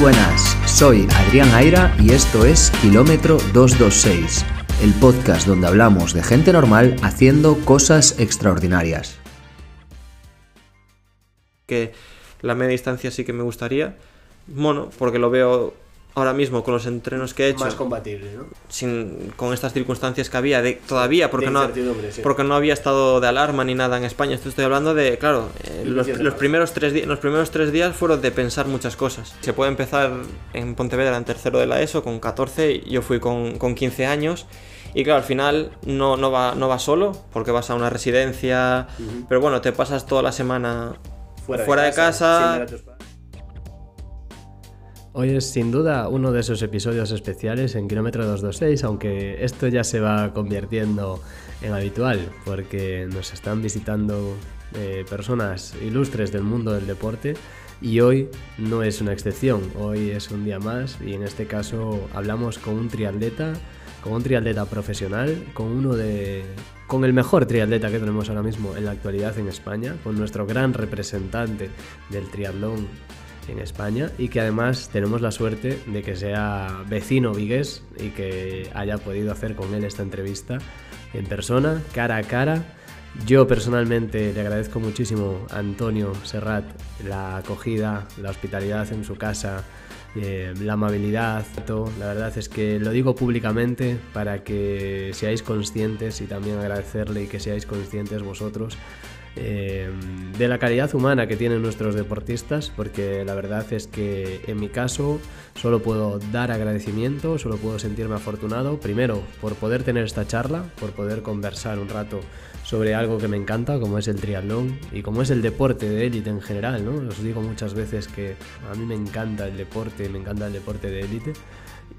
Buenas, soy Adrián Aira y esto es Kilómetro 226, el podcast donde hablamos de gente normal haciendo cosas extraordinarias. Que la media distancia sí que me gustaría, bueno, porque lo veo ahora mismo con los entrenos que he hecho. Más compatible, ¿no? Sin, con estas circunstancias que había de, todavía, porque, De no, sí. porque no había estado de alarma ni nada en España. Esto estoy hablando de, claro, eh, los, primeros tres los primeros tres días fueron de pensar muchas cosas. Se puede empezar en Pontevedra en tercero de la ESO con 14, y yo fui con, con 15 años. Y claro, al final no, no, va, no vas solo, porque vas a una residencia, pero bueno, te pasas toda la semana fuera, de casa. Hoy es sin duda uno de esos episodios especiales en Kilómetro 226, aunque esto ya se va convirtiendo en habitual, porque nos están visitando eh, personas ilustres del mundo del deporte y hoy no es una excepción, hoy es un día más y en este caso hablamos con un triatleta, con un triatleta profesional, con uno de... Con el mejor triatleta que tenemos ahora mismo en la actualidad en España, con nuestro gran representante del triatlón en España y que además tenemos la suerte de que sea vecino vigués y que haya podido hacer con él esta entrevista en persona, cara a cara. Yo personalmente le agradezco muchísimo a Antonio Serrat la acogida, la hospitalidad en su casa, eh, la amabilidad. todo. La verdad es que lo digo públicamente para que seáis conscientes y también agradecerle y que seáis conscientes vosotros eh, de la calidad humana que tienen nuestros deportistas, porque la verdad es que en mi caso solo puedo dar agradecimiento, solo puedo sentirme afortunado, primero por poder tener esta charla, por poder conversar un rato sobre algo que me encanta, como es el triatlón y como es el deporte de élite en general, ¿no? Os digo muchas veces que a mí me encanta el deporte, me encanta el deporte de élite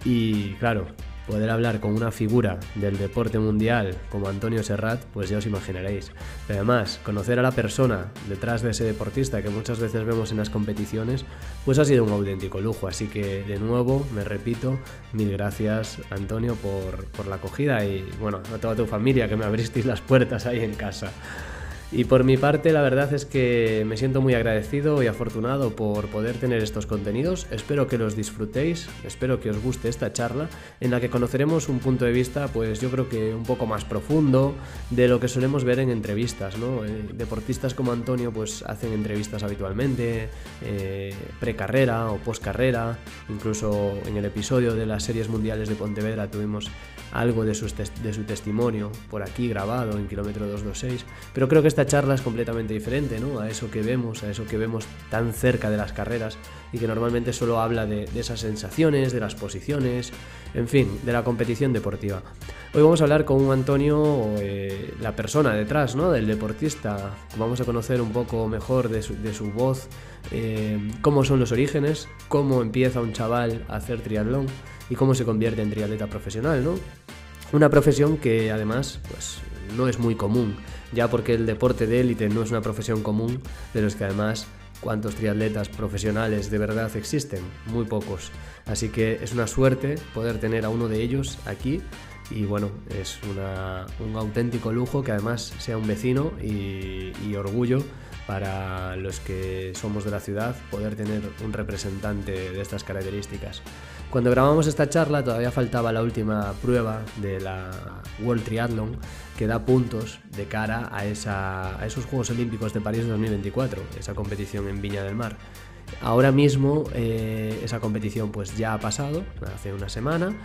y claro, poder hablar con una figura del deporte mundial como Antonio Serrat, pues ya os imaginaréis. Pero además, conocer a la persona detrás de ese deportista que muchas veces vemos en las competiciones, pues ha sido un auténtico lujo. Así que de nuevo, me repito, mil gracias Antonio por, por la acogida y bueno, a toda tu familia que me abristeis las puertas ahí en casa. Y por mi parte, la verdad es que me siento muy agradecido y afortunado por poder tener estos contenidos. Espero que los disfrutéis, espero que os guste esta charla en la que conoceremos un punto de vista, pues yo creo que un poco más profundo de lo que solemos ver en entrevistas. Eh, deportistas como Antonio, pues hacen entrevistas habitualmente, eh, precarrera o poscarrera, incluso en el episodio de las series mundiales de Pontevedra tuvimos algo de, su testimonio por aquí grabado en kilómetro 226, pero creo que esta charla es completamente diferente, ¿no? A eso que vemos, a eso que vemos tan cerca de las carreras y que normalmente solo habla de, esas sensaciones, de las posiciones, en fin, de la competición deportiva. Hoy vamos a hablar con un Antonio, eh, la persona detrás, ¿no? Del deportista. Vamos a conocer un poco mejor de su, de su voz, eh, cómo son los orígenes, cómo empieza un chaval a hacer triatlón y cómo se convierte en triatleta profesional, ¿no? Una profesión que además pues, no es muy común, ya porque el deporte de élite no es una profesión común, pero es que además cuántos triatletas profesionales de verdad existen, muy pocos. Así que es una suerte poder tener a uno de ellos aquí y bueno, es una- un auténtico lujo que además sea un vecino y, y orgullo para los que somos de la ciudad poder tener un representante de estas características. Cuando grabamos esta charla todavía faltaba la última prueba de la World Triathlon que da puntos de cara a, esa- a esos Juegos Olímpicos de París 2024, esa competición en Viña del Mar. Ahora mismo eh, esa competición pues ya ha pasado, hace una semana,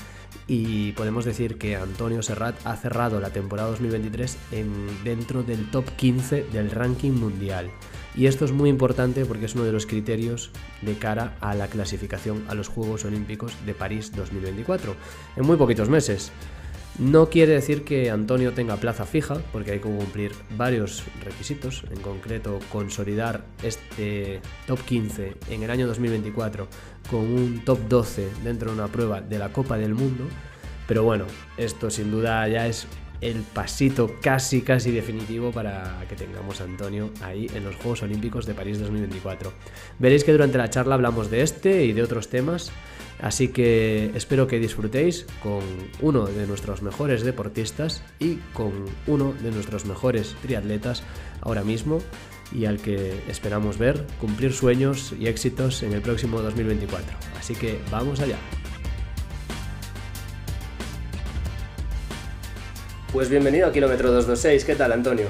y podemos decir que Antonio Serrat ha cerrado la temporada 2023 en, dentro del top 15 del ranking mundial. Y esto es muy importante porque es uno de los criterios de cara a la clasificación a los Juegos Olímpicos de París 2024, en muy poquitos meses. No quiere decir que Antonio tenga plaza fija, porque hay que cumplir varios requisitos, en concreto consolidar este top 15 en el año 2024 con un top 12 dentro de una prueba de la Copa del Mundo, pero bueno, esto sin duda ya es el pasito casi casi definitivo para que tengamos a Antonio ahí en los Juegos Olímpicos de París 2024. Veréis que durante la charla hablamos de este y de otros temas, Así que espero que disfrutéis con uno de nuestros mejores deportistas y con uno de nuestros mejores triatletas ahora mismo. y al que esperamos ver cumplir sueños y éxitos en el próximo 2024. Así que vamos allá. Pues bienvenido a Kilómetro 226. ¿Qué tal, Antonio?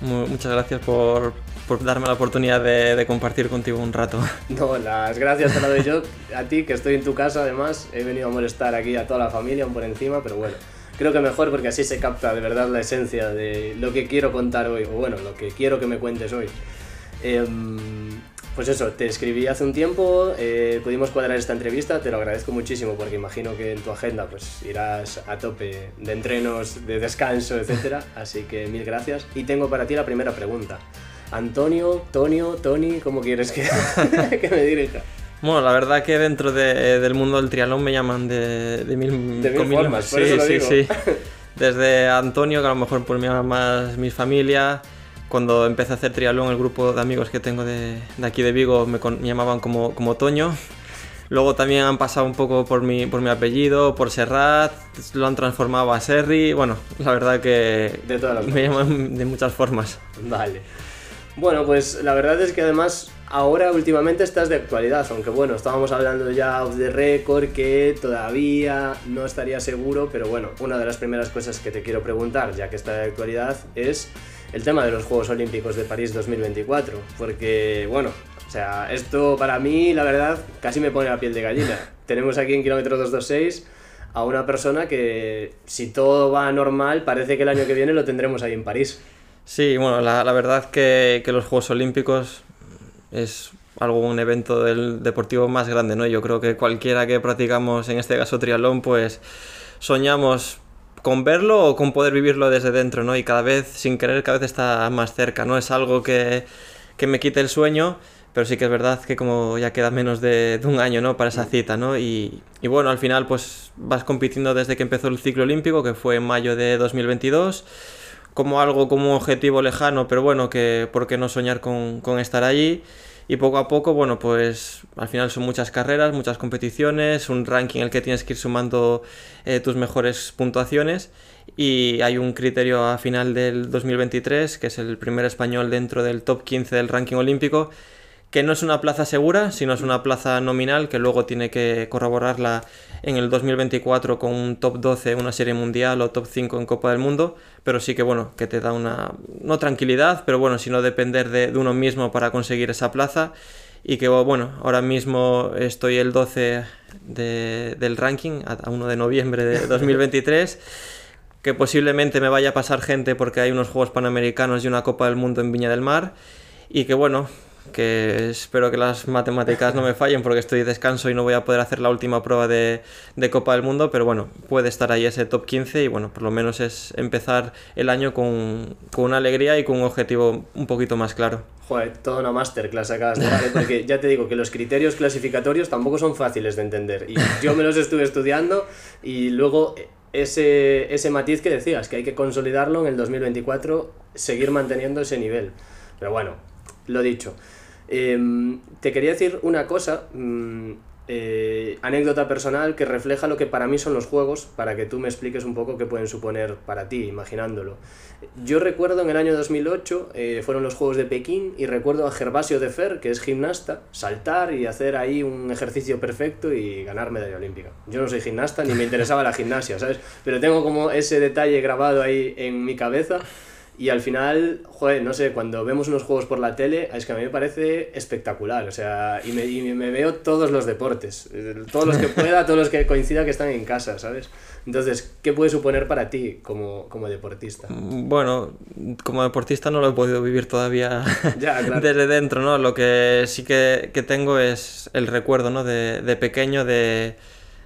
muchas gracias por, por, darme la oportunidad de, de, compartir contigo un rato. No, las gracias te las doy yo a ti, que estoy en tu casa además. He venido a molestar aquí a toda la familia por encima, pero bueno, creo que mejor porque así se capta de verdad la esencia de lo que quiero contar hoy, o bueno, lo que quiero que me cuentes hoy. Eh, pues eso, te escribí hace un tiempo, eh, pudimos cuadrar esta entrevista, te lo agradezco muchísimo porque imagino que en tu agenda pues irás a tope de entrenos, de descanso, etc. Así que mil gracias. Y tengo para ti la primera pregunta. Antonio, Tonio, Tony, ¿cómo quieres que, que me dirija? Bueno, la verdad que dentro de, del mundo del triatlón me llaman de, de mil, de mil formas, sí, sí, sí. Desde Antonio, que a lo mejor por llaman más mi familia, cuando empecé a hacer triatlón, el grupo de amigos que tengo de, de aquí de Vigo me, me, llamaban como, como Toño. Luego también han pasado un poco por mi, por mi apellido, por Serrat, lo han transformado a Serri. Bueno, la verdad que de todas me llaman de muchas formas. Vale. Bueno, pues la verdad es que además ahora últimamente estás de actualidad, aunque bueno, estábamos hablando ya de récord que todavía no estaría seguro, pero bueno, una de las primeras cosas que te quiero preguntar, ya que está de actualidad, es el tema de los Juegos Olímpicos de París 2024, porque bueno, o sea, esto para mí la verdad casi me pone la piel de gallina. Tenemos aquí en kilómetro 226 a una persona que si todo va normal parece que el año que viene lo tendremos ahí en París. Sí, bueno, la, la verdad que, que, los Juegos Olímpicos es algo, un evento del deportivo más grande, ¿no? Yo creo que cualquiera que practicamos, en este caso triatlón, pues soñamos con verlo o con poder vivirlo desde dentro, ¿no? Y cada vez, sin querer, cada vez está más cerca, ¿no? Es algo que, que me quite el sueño, pero sí que es verdad que como ya queda menos de, de un año, ¿no? Para esa cita, ¿no? Y, y, bueno, al final pues vas compitiendo desde que empezó el ciclo olímpico, que fue en mayo de 2022, como algo, como un objetivo lejano, pero bueno, que por qué no soñar con, con estar allí y poco a poco, bueno, pues al final son muchas carreras, muchas competiciones, un ranking en el que tienes que ir sumando eh, tus mejores puntuaciones y hay un criterio a final del 2023, que es el primer español dentro del top 15 del ranking olímpico, que no es una plaza segura, sino es una plaza nominal que luego tiene que corroborarla en el 2024 con un top 12 en una serie mundial o top 5 en Copa del Mundo, pero sí que bueno, que te da una, no tranquilidad, pero bueno, sino depender de, de uno mismo para conseguir esa plaza. Y que bueno, ahora mismo estoy el 12 de, del ranking a 1 de noviembre de 2023. que posiblemente me vaya a pasar gente porque hay unos Juegos Panamericanos y una Copa del Mundo en Viña del Mar. Y que bueno, que espero que las matemáticas no me fallen porque estoy de descanso y no voy a poder hacer la última prueba de, de, Copa del Mundo, pero bueno, puede estar ahí ese top 15 y bueno, por lo menos es empezar el año con, con una alegría y con un objetivo un poquito más claro. Joder, toda una masterclass acabas de dar, ¿eh? porque ya te digo que los criterios clasificatorios tampoco son fáciles de entender. Y yo me los estuve estudiando y luego ese, ese matiz que decías, que hay que consolidarlo en el 2024, seguir manteniendo ese nivel. Pero bueno, lo dicho. Eh, te quería decir una cosa, mmm, eh, anécdota personal que refleja lo que para mí son los juegos, para que tú me expliques un poco qué pueden suponer para ti, imaginándolo. Yo recuerdo en el año 2008, eh, fueron los Juegos de Pekín, y recuerdo a Gervasio de Fer, que es gimnasta, saltar y hacer ahí un ejercicio perfecto y ganar medalla olímpica. Yo no soy gimnasta, ni me interesaba la gimnasia, ¿sabes? Pero tengo como ese detalle grabado ahí en mi cabeza y al final, joder, no sé, cuando vemos unos juegos por la tele, es que a mí me parece espectacular. O sea, y me, y me veo todos los deportes, todos los que pueda, todos los que coincida que están en casa, ¿sabes? Entonces, ¿qué puede suponer para ti como, como deportista? Bueno, como deportista no lo he podido vivir todavía ya, claro. desde dentro, ¿no? Lo que sí que, que tengo es el recuerdo, ¿no? De, de pequeño, de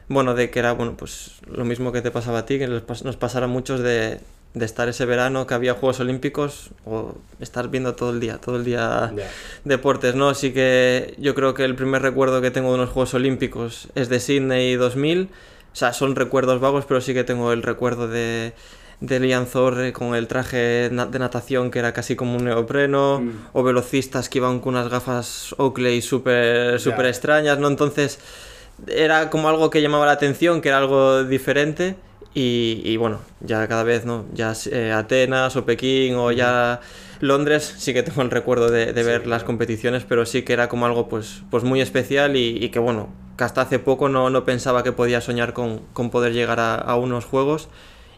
bueno, de que era, bueno, pues lo mismo que te pasaba a ti, que nos pasara a muchos de, de estar ese verano que había Juegos Olímpicos o estar viendo todo el día, todo el día Yeah. deportes, ¿no? Así que yo creo que el primer recuerdo que tengo de unos Juegos Olímpicos es de Sydney 2000, o sea, son recuerdos vagos, pero sí que tengo el recuerdo de, de Lian Zorre con el traje de natación que era casi como un neopreno, Mm. o velocistas que iban con unas gafas Oakley súper súper Ya. extrañas, ¿no? Entonces era como algo que llamaba la atención, que era algo diferente. Y, y bueno, ya cada vez, ¿no? Ya eh, Atenas o Pekín o ya Londres sí que tengo el recuerdo de, ver las competiciones, pero sí que era como algo pues, pues muy especial y, que bueno, que hasta hace poco no, no pensaba que podía soñar con, con poder llegar a, a, unos juegos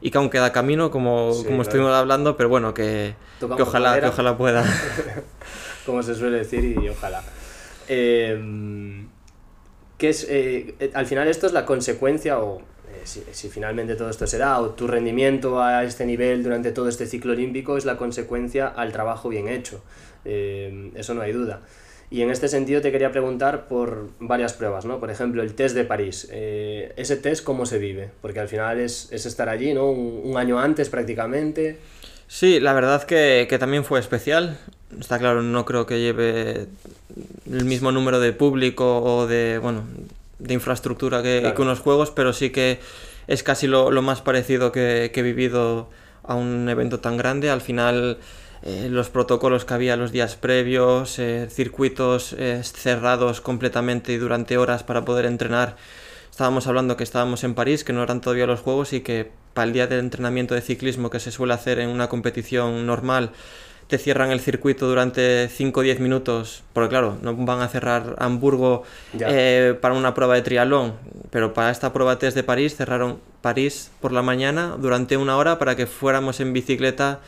y que aún queda camino, como, como estuvimos hablando, pero bueno, que, que ojalá, que ojalá pueda. como se suele decir, y ojalá. Eh, que es, eh, al final esto es la consecuencia, o eh, si, finalmente todo esto se da, o tu rendimiento a este nivel durante todo este ciclo olímpico es la consecuencia al trabajo bien hecho. eso no hay duda. Y en este sentido te quería preguntar por varias pruebas, ¿no? Por ejemplo, el test de París. Eh, ¿Ese test cómo se vive? Porque al final es, es estar allí, ¿no? Un, año antes prácticamente. Sí, la verdad que, que, también fue especial. Está claro, no creo que lleve el mismo número de público o de, bueno, de infraestructura que, que unos juegos, pero sí que es casi lo, lo más parecido que, que he vivido a un evento tan grande. Al final eh, los protocolos que había los días previos, eh, circuitos eh, cerrados completamente y durante horas para poder entrenar. Estábamos hablando que estábamos en París, que no eran todavía los juegos y que para el día del entrenamiento de ciclismo que se suele hacer en una competición normal, te cierran el circuito durante 5 o 10 minutos, porque claro, no van a cerrar Hamburgo para una prueba de triatlón, pero para esta prueba test de París cerraron París por la mañana durante una hora para que fuéramos en bicicleta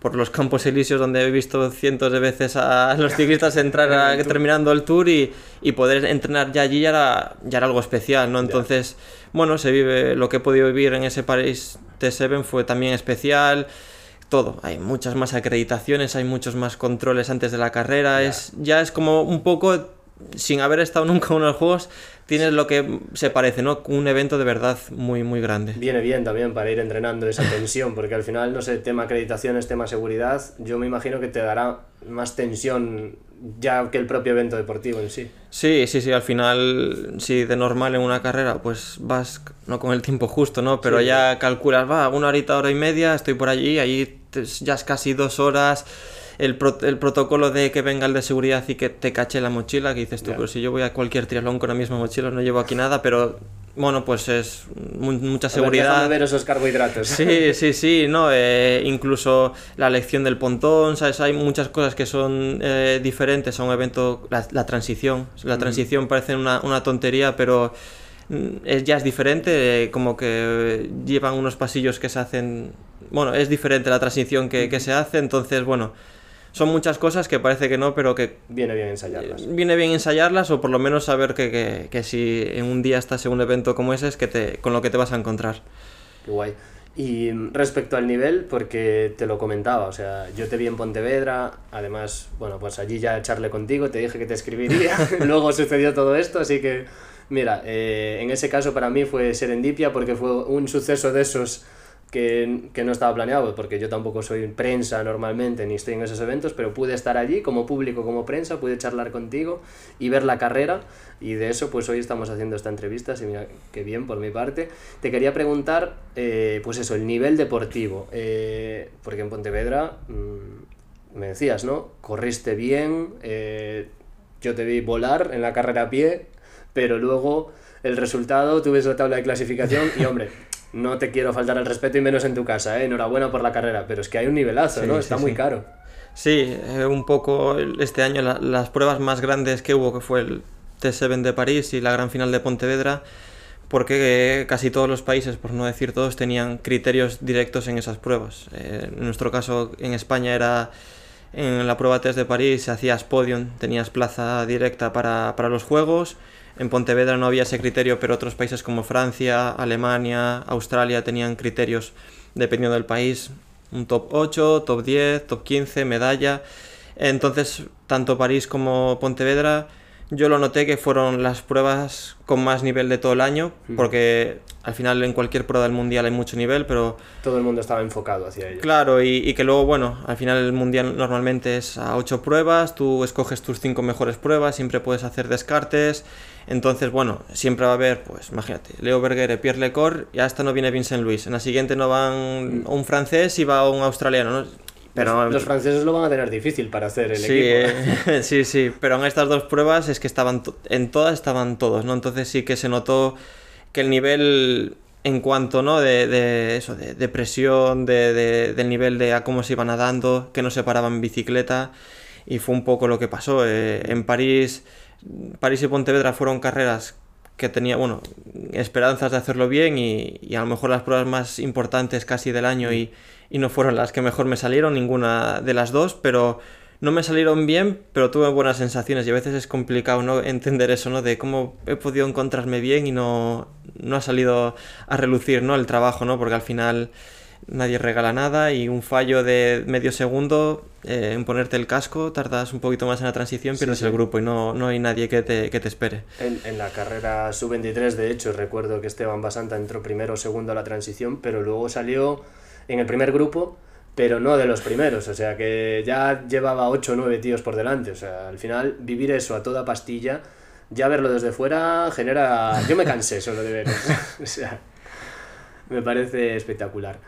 por los campos elíseos donde he visto cientos de veces a los ciclistas entrar terminando el tour y, y, poder entrenar. Ya allí ya era, ya era algo especial, ¿no? Entonces, bueno, se vive, lo que he podido vivir en ese Paris T7 fue también especial, todo, hay muchas más acreditaciones, hay muchos más controles antes de la carrera, es ya es como un poco sin haber estado nunca en unos juegos, tienes lo que se parece, ¿no? Un evento de verdad muy, muy grande. Viene bien también para ir entrenando esa tensión, porque al final, no sé, tema acreditaciones, tema seguridad, yo me imagino que te dará más tensión ya que el propio evento deportivo en sí. Sí, sí, sí, al final, si de normal en una carrera, pues vas no con el tiempo justo, ¿no? Pero ya calculas, va, una horita, hora y media, estoy por allí, ahí ya es casi dos horas el, el, protocolo de que venga el de seguridad y que te cache la mochila, que dices tú, pero si yo voy a cualquier triatlón con la misma mochila, no llevo aquí nada, pero bueno, pues es mucha seguridad. A ver, esos carbohidratos. Sí, sí, sí, no, eh, incluso la elección del pontón, ¿sabes? Hay muchas cosas que son eh, diferentes a un evento, la, transición. La transición parece una, una tontería, pero mm, es, ya es diferente, eh, como que llevan unos pasillos que se hacen, bueno, es diferente la transición que, que se hace, entonces, bueno, son muchas cosas que parece que no, pero que... Viene bien ensayarlas. Viene bien ensayarlas o por lo menos saber que, que, que si en un día estás en un evento como ese es que te, con lo que te vas a encontrar. Qué guay. Y respecto al nivel, porque te lo comentaba, o sea, yo te vi en Pontevedra, además, bueno, pues allí ya charlé contigo, te dije que te escribiría, luego sucedió todo esto, así que, mira, eh, en ese caso para mí fue serendipia porque fue un suceso de esos que, que, no estaba planeado, porque yo tampoco soy prensa normalmente ni estoy en esos eventos, pero pude estar allí como público, como prensa, pude charlar contigo y ver la carrera y de eso pues hoy estamos haciendo esta entrevista, así mira, qué bien por mi parte. Te quería preguntar, eh, pues eso, el nivel deportivo, eh, porque en Pontevedra mmm, me decías, ¿no? Corriste bien, eh, yo te vi volar en la carrera a pie, pero luego el resultado, tú ves la tabla de clasificación y hombre no te quiero faltar el respeto y menos en tu casa, ¿eh? enhorabuena por la carrera, pero es que hay un nivelazo, ¿no? Está muy caro. Sí, eh, un poco este año las pruebas más grandes que hubo, que fue el T7 de París y la gran final de Pontevedra, porque casi todos los países, por no decir todos, tenían criterios directos en esas pruebas. Eh, en nuestro caso, en España era en la prueba test de París, hacías podium, tenías plaza directa para, para los Juegos en Pontevedra no había ese criterio, pero otros países como Francia, Alemania, Australia tenían criterios dependiendo del país. Un top 8, top 10, top 15, medalla. Entonces, tanto París como Pontevedra, yo lo noté que fueron las pruebas con más nivel de todo el año, porque al final en cualquier prueba del mundial hay mucho nivel, pero... Todo el mundo estaba enfocado hacia ello. Claro, y, y que luego, bueno, al final el mundial normalmente es a 8 pruebas, tú escoges tus 5 mejores pruebas, siempre puedes hacer descartes. Entonces, bueno, siempre va a haber, pues imagínate, Leo Berger, Pierre Lecor, y hasta no viene Vincent Luis. En la siguiente no van un francés y va un australiano, ¿no? Pero, los, franceses lo van a tener difícil para hacer el sí, equipo. Eh, sí, sí, pero en estas dos pruebas es que estaban en todas estaban todos, ¿no? Entonces sí que se notó que el nivel en cuanto, ¿no? De, de eso, de, de presión, de, de- del nivel de a cómo se iban nadando, que no se paraban bicicleta. Y fue un poco lo que pasó. eh, en París, París y Pontevedra fueron carreras que tenía, bueno, esperanzas de hacerlo bien y, y a lo mejor las pruebas más importantes casi del año y, y no fueron las que mejor me salieron, ninguna de las dos, pero no me salieron bien, pero tuve buenas sensaciones y a veces es complicado no entender eso, ¿no? De cómo he podido encontrarme bien y no, no ha salido a relucir, ¿no? El trabajo, ¿no? Porque al final nadie regala nada y un fallo de medio segundo eh, en ponerte el casco tardas un poquito más en la transición, Sí, pierdes sí. el grupo y no, no hay nadie que te, que te espere. En, en la carrera sub-23, de hecho, recuerdo que Esteban Basanta entró primero o segundo a la transición, pero luego salió en el primer grupo, pero no de los primeros, o sea que ya llevaba 8 o 9 tíos por delante, o sea, al final vivir eso a toda pastilla, ya verlo desde fuera genera... Yo me cansé solo de verlo, o sea, me parece espectacular.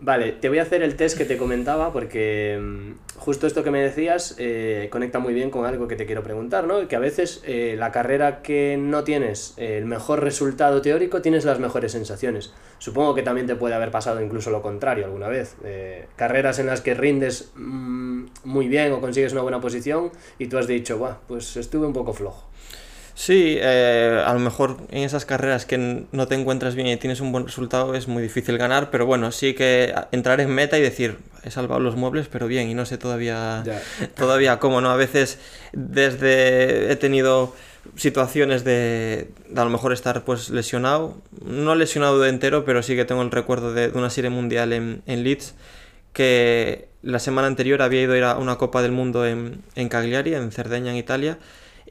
Vale, te voy a hacer el test que te comentaba porque mm, justo esto que me decías eh, conecta muy bien con algo que te quiero preguntar, ¿no? Que a veces eh, la carrera que no tienes eh, el mejor resultado teórico tienes las mejores sensaciones. Supongo que también te puede haber pasado incluso lo contrario alguna vez. Eh, carreras en las que rindes mm, muy bien o consigues una buena posición y tú has dicho, Buah, pues estuve un poco flojo. Sí, eh, a lo mejor en esas carreras que no te encuentras bien y tienes un buen resultado es muy difícil ganar, pero bueno, sí que entrar en meta y decir, he salvado los muebles, pero bien, y no sé todavía, Ya. todavía cómo, ¿no? A veces desde he tenido situaciones de, de a lo mejor estar pues lesionado, no lesionado de entero, pero sí que tengo el recuerdo de, de una serie mundial en, en Leeds que la semana anterior había ido a ir a una Copa del Mundo en, en Cagliari, en Cerdeña, en Italia,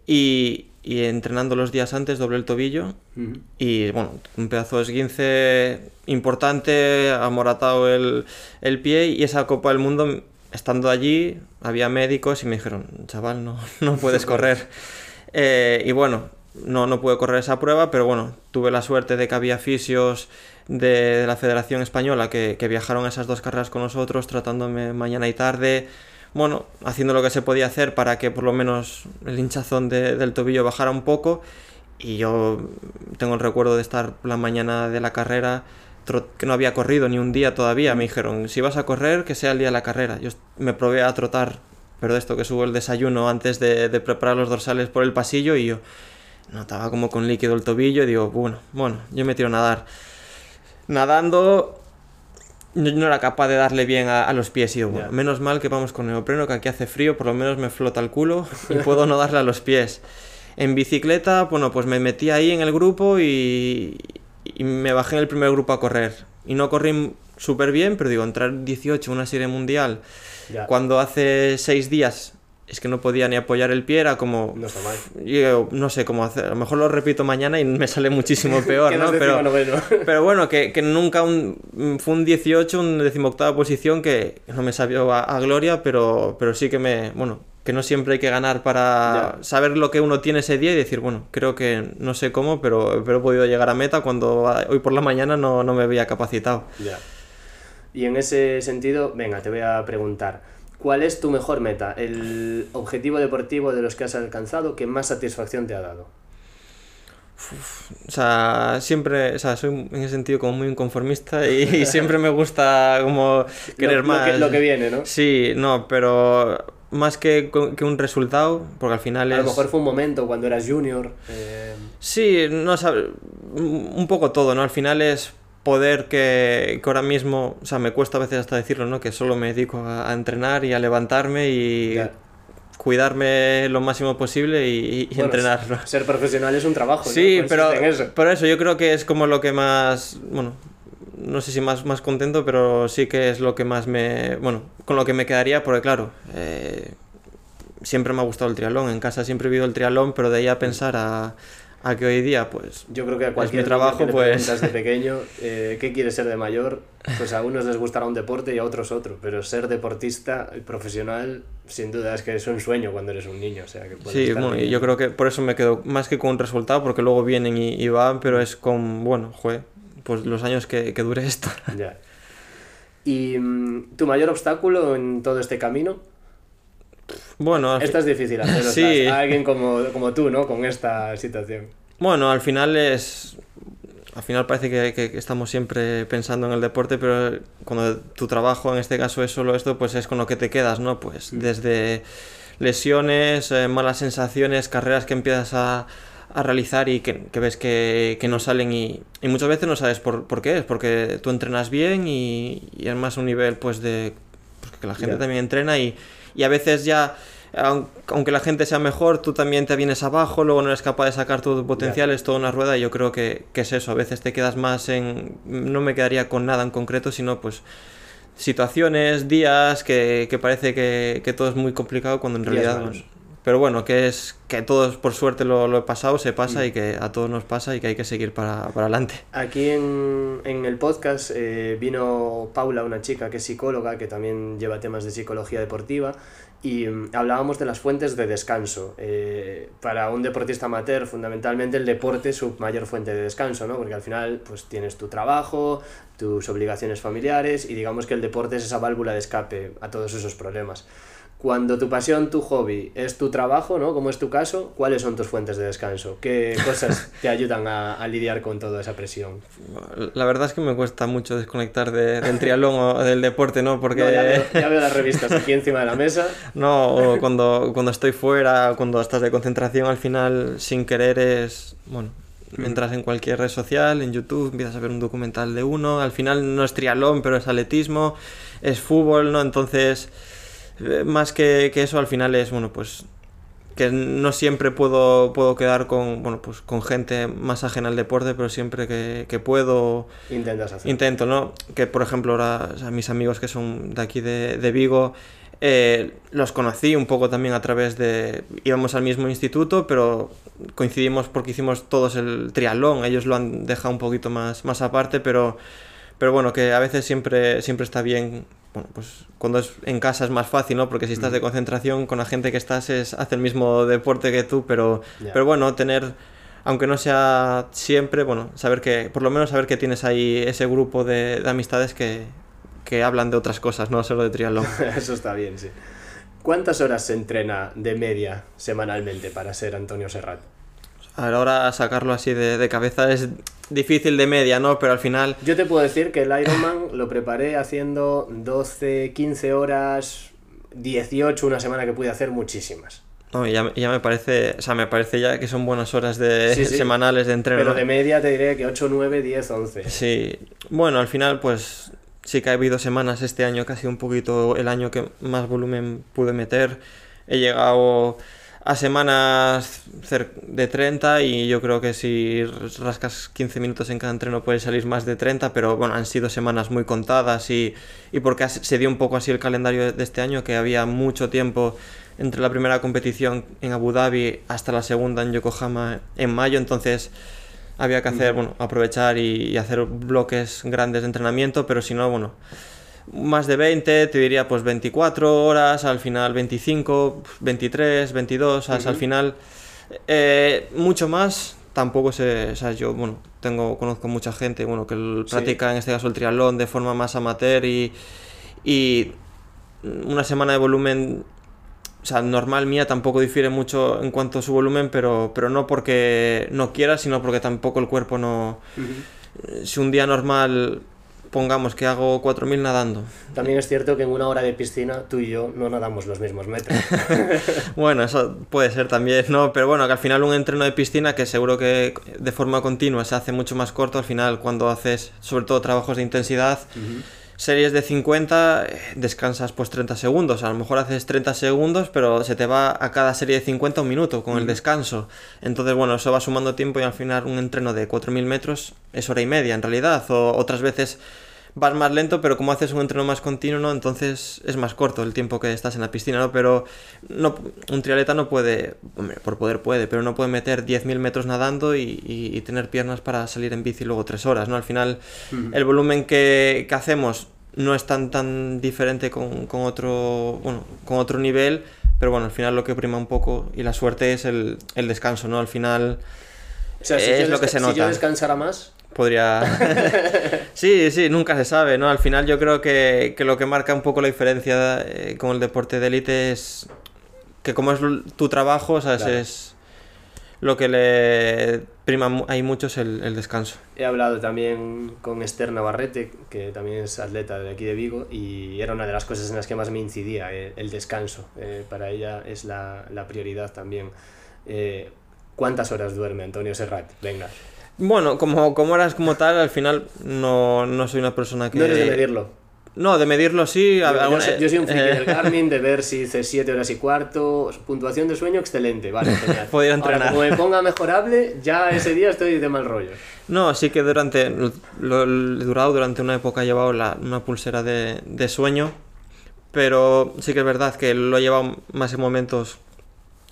y, y entrenando los días antes doblé el tobillo Ujú. y bueno, un pedazo de esguince importante, amoratado el, el pie y esa Copa del Mundo, estando allí, había médicos y me dijeron, chaval, no, no puedes correr. Eh, y bueno, no, no pude correr esa prueba, pero bueno, tuve la suerte de que había fisios de, de la Federación Española que, que viajaron a esas dos carreras con nosotros, tratándome mañana y tarde, bueno, haciendo lo que se podía hacer para que por lo menos el hinchazón de- del tobillo bajara un poco. Y yo tengo el recuerdo de estar la mañana de la carrera, que no había corrido ni un día todavía. Me dijeron, si vas a correr, que sea el día de la carrera. Yo me probé a trotar, pero de esto que subo el desayuno antes de, de preparar los dorsales por el pasillo y yo notaba como con líquido el tobillo y digo, bueno, bueno, yo me tiro a nadar. Nadando no, no era capaz de darle bien a, a los pies y digo, bueno, menos mal que vamos con neopreno, que aquí hace frío, por lo menos me flota el culo y puedo no darle a los pies. En bicicleta, bueno, pues me metí ahí en el grupo y, y me bajé en el primer grupo a correr. Y no corrí súper bien, pero digo, entrar 18 en una serie mundial, cuando hace seis días es que no podía ni apoyar el pie, era como... No está mal. Yo no sé cómo hacer, a lo mejor lo repito mañana y me sale muchísimo peor, ¿no? Pero, pero bueno, que, que nunca un, fue un 18, un decimoctava posición que no me sabió a, a gloria, pero, pero sí que me, bueno, que no siempre hay que ganar para Ya. saber lo que uno tiene ese día y decir, bueno, creo que no sé cómo, pero, pero he podido llegar a meta cuando a- hoy por la mañana no, no me había capacitado. Ya. Y en ese sentido, venga, te voy a preguntar, ¿cuál es tu mejor meta? ¿El objetivo deportivo de los que has alcanzado que más satisfacción te ha dado? O sea, siempre, o sea, soy en ese sentido como muy inconformista y, y siempre me gusta como querer lo, lo más. que, lo que viene, ¿no? Sí, no, pero más que, que un resultado, porque al final A es... lo mejor fue un momento cuando eras junior. eh, Sí, no sabe, un poco todo, ¿no? Al final es poder que, que ahora mismo, o sea, me cuesta a veces hasta decirlo, ¿no? Que solo me dedico a, a entrenar y a levantarme y cuidarme lo máximo posible y, y bueno, entrenar. ¿no? Ser profesional es un trabajo. ¿no? Sí, Consiste pero, eso. pero eso, yo creo que es como lo que más, bueno, no sé si más, más contento, pero sí que es lo que más me, bueno, con lo que me quedaría, porque claro, eh, siempre me ha gustado el triatlón, en casa siempre he vivido el triatlón, pero de ahí a pensar a, a que hoy día, pues, Yo creo que a cualquier mi trabajo, que pues. de pequeño eh, qué quieres ser de mayor, pues a unos les gustará un deporte y a otros otro, pero ser deportista profesional sin duda es que es un sueño cuando eres un niño, o sea que sí, bueno, y yo creo que por eso me quedo más que con un resultado, porque luego vienen y, y van, pero es con, bueno, jue, pues los años que, que dure esto. Ya. ¿Y mm, tu mayor obstáculo en todo este camino? Bueno, Esta es difícil hacerlo. Sí. a alguien como, como tú, ¿no? Con esta situación. Bueno, al final es. al final parece que, que estamos siempre pensando en el deporte, pero cuando tu trabajo en este caso es solo esto, pues es con lo que te quedas, ¿no? Pues desde lesiones, eh, malas sensaciones, carreras que empiezas a, a realizar y que, que ves que, que, no salen y, y, muchas veces no sabes por, por, qué es, porque tú entrenas bien y, y es más un nivel pues de pues, que la gente yeah. también entrena y, y a veces ya aunque la gente sea mejor, tú también te vienes abajo, luego no eres capaz de sacar tu potencial, es toda una rueda y yo creo que, que, es eso, a veces te quedas más en, no me quedaría con nada en concreto, sino pues situaciones, días, que, que parece que, que, todo es muy complicado cuando en realidad... Pero bueno, que es que todos por suerte lo, lo he pasado, se pasa mm. y que a todos nos pasa y que hay que seguir para, para adelante. Aquí en, en el podcast eh, vino Paula, una chica que es psicóloga, que también lleva temas de psicología deportiva, y um, hablábamos de las fuentes de descanso. Eh, para un deportista amateur, fundamentalmente el deporte es su mayor fuente de descanso, ¿no? porque al final pues, tienes tu trabajo, tus obligaciones familiares y digamos que el deporte es esa válvula de escape a todos esos problemas. Cuando tu pasión, tu hobby es tu trabajo, ¿no? Como es tu caso, ¿cuáles son tus fuentes de descanso? ¿Qué cosas te ayudan a, a lidiar con toda esa presión? La verdad es que me cuesta mucho desconectar de, del triatlón o del deporte, ¿no? Porque... No, ya, veo, ya, veo, las revistas aquí encima de la mesa. No, o cuando, cuando estoy fuera, cuando estás de concentración, al final, sin querer, es... Bueno, entras en cualquier red social, en YouTube, empiezas a ver un documental de uno, al final no es triatlón, pero es atletismo, es fútbol, ¿no? Entonces más que, que, eso al final es, bueno, pues que no siempre puedo, puedo quedar con, bueno, pues con gente más ajena al deporte, pero siempre que, que puedo... Intentas hacer. Intento, ¿no? Que por ejemplo ahora o sea, mis amigos que son de aquí de, de Vigo, eh, los conocí un poco también a través de... íbamos al mismo instituto, pero coincidimos porque hicimos todos el triatlón, ellos lo han dejado un poquito más, más aparte, pero, pero bueno, que a veces siempre, siempre está bien bueno, pues cuando es en casa es más fácil, ¿no? Porque si estás de concentración con la gente que estás es, hace el mismo deporte que tú, pero, yeah. pero bueno, tener, aunque no sea siempre, bueno, saber que, por lo menos saber que tienes ahí ese grupo de, de amistades que, que hablan de otras cosas, no solo de triatlón. Eso está bien, sí. ¿Cuántas horas se entrena de media semanalmente para ser Antonio Serrat? A sacarlo así de, de, cabeza es difícil de media, ¿no? Pero al final... Yo te puedo decir que el Ironman lo preparé haciendo 12, 15 horas, 18, una semana que pude hacer muchísimas. No, ya, ya me parece, o sea, me parece ya que son buenas horas de Sí, sí. semanales de entreno. Pero de media te diré que 8, 9, 10, 11. Sí, bueno, al final pues sí que ha habido semanas este año que ha sido un poquito el año que más volumen pude meter. He llegado a semanas de 30 y yo creo que si rascas 15 minutos en cada entreno puede salir más de 30, pero bueno, han sido semanas muy contadas y, y porque se dio un poco así el calendario de este año, que había mucho tiempo entre la primera competición en Abu Dhabi hasta la segunda en Yokohama en mayo, entonces había que hacer, bueno, aprovechar y, y hacer bloques grandes de entrenamiento, pero si no, bueno, más de 20, te diría pues 24 horas, al final 25, 23, 22, uh -huh. al final eh, mucho más tampoco sé, o sea, yo bueno, tengo conozco mucha gente, bueno, que sí. practica en este caso el triatlón de forma más amateur y y una semana de volumen o sea, normal mía tampoco difiere mucho en cuanto a su volumen, pero, pero no porque no quiera, sino porque tampoco el cuerpo no... Uh -huh. Si un día normal pongamos que hago 4.000 nadando. También es cierto que en una hora de piscina tú y yo no nadamos los mismos metros. bueno, eso puede ser también, ¿no? Pero bueno, que al final un entreno de piscina que seguro que de forma continua se hace mucho más corto, al final cuando haces sobre todo trabajos de intensidad, uh -huh. Series de 50, eh, descansas pues 30 segundos, a lo mejor haces 30 segundos, pero se te va a cada serie de 50 un minuto con el descanso. Entonces, bueno, eso va sumando tiempo y al final un entreno de 4.000 metros es hora y media en realidad, o otras veces vas más lento, pero como haces un entreno más continuo, ¿no? entonces es más corto el tiempo que estás en la piscina, ¿no? Pero no, un triatleta no puede, hombre, por poder puede, pero no puede meter 10.000 metros nadando y, y, y, tener piernas para salir en bici luego tres horas, ¿no? Al final, el volumen que, que, hacemos no es tan, tan diferente con, con, otro, bueno, con otro nivel, pero bueno, al final lo que prima un poco y la suerte es el, el descanso, ¿no? Al final... O sea, si es lo que se nota. Si yo descansara más, podría... sí, sí, nunca se sabe, ¿no? Al final yo creo que, que lo que marca un poco la diferencia eh, con el deporte de élite es que como es tu trabajo, ¿sabes? Claro. Es... lo que le prima hay mucho es el, el descanso. He hablado también con Esther Navarrete, que también es atleta de aquí de Vigo, y era una de las cosas en las que más me incidía, eh, el descanso. Eh, para ella es la, la prioridad también. Eh, ¿Cuántas horas duerme Antonio Serrat? Venga. Bueno, como, como eras como tal, al final no, no soy una persona que... No eres de medirlo. No, de medirlo sí. a- Yo, soy, yo soy un friki eh, del Garmin, de ver si hice 7 horas y cuarto, puntuación de sueño excelente, vale, genial. Podría Ahora, entrenar. como me ponga mejorable, ya ese día estoy de mal rollo. No, sí que durante. Lo, lo he durado durante una época, he llevado la- una pulsera de, de sueño. Pero sí que es verdad que lo he llevado más en momentos,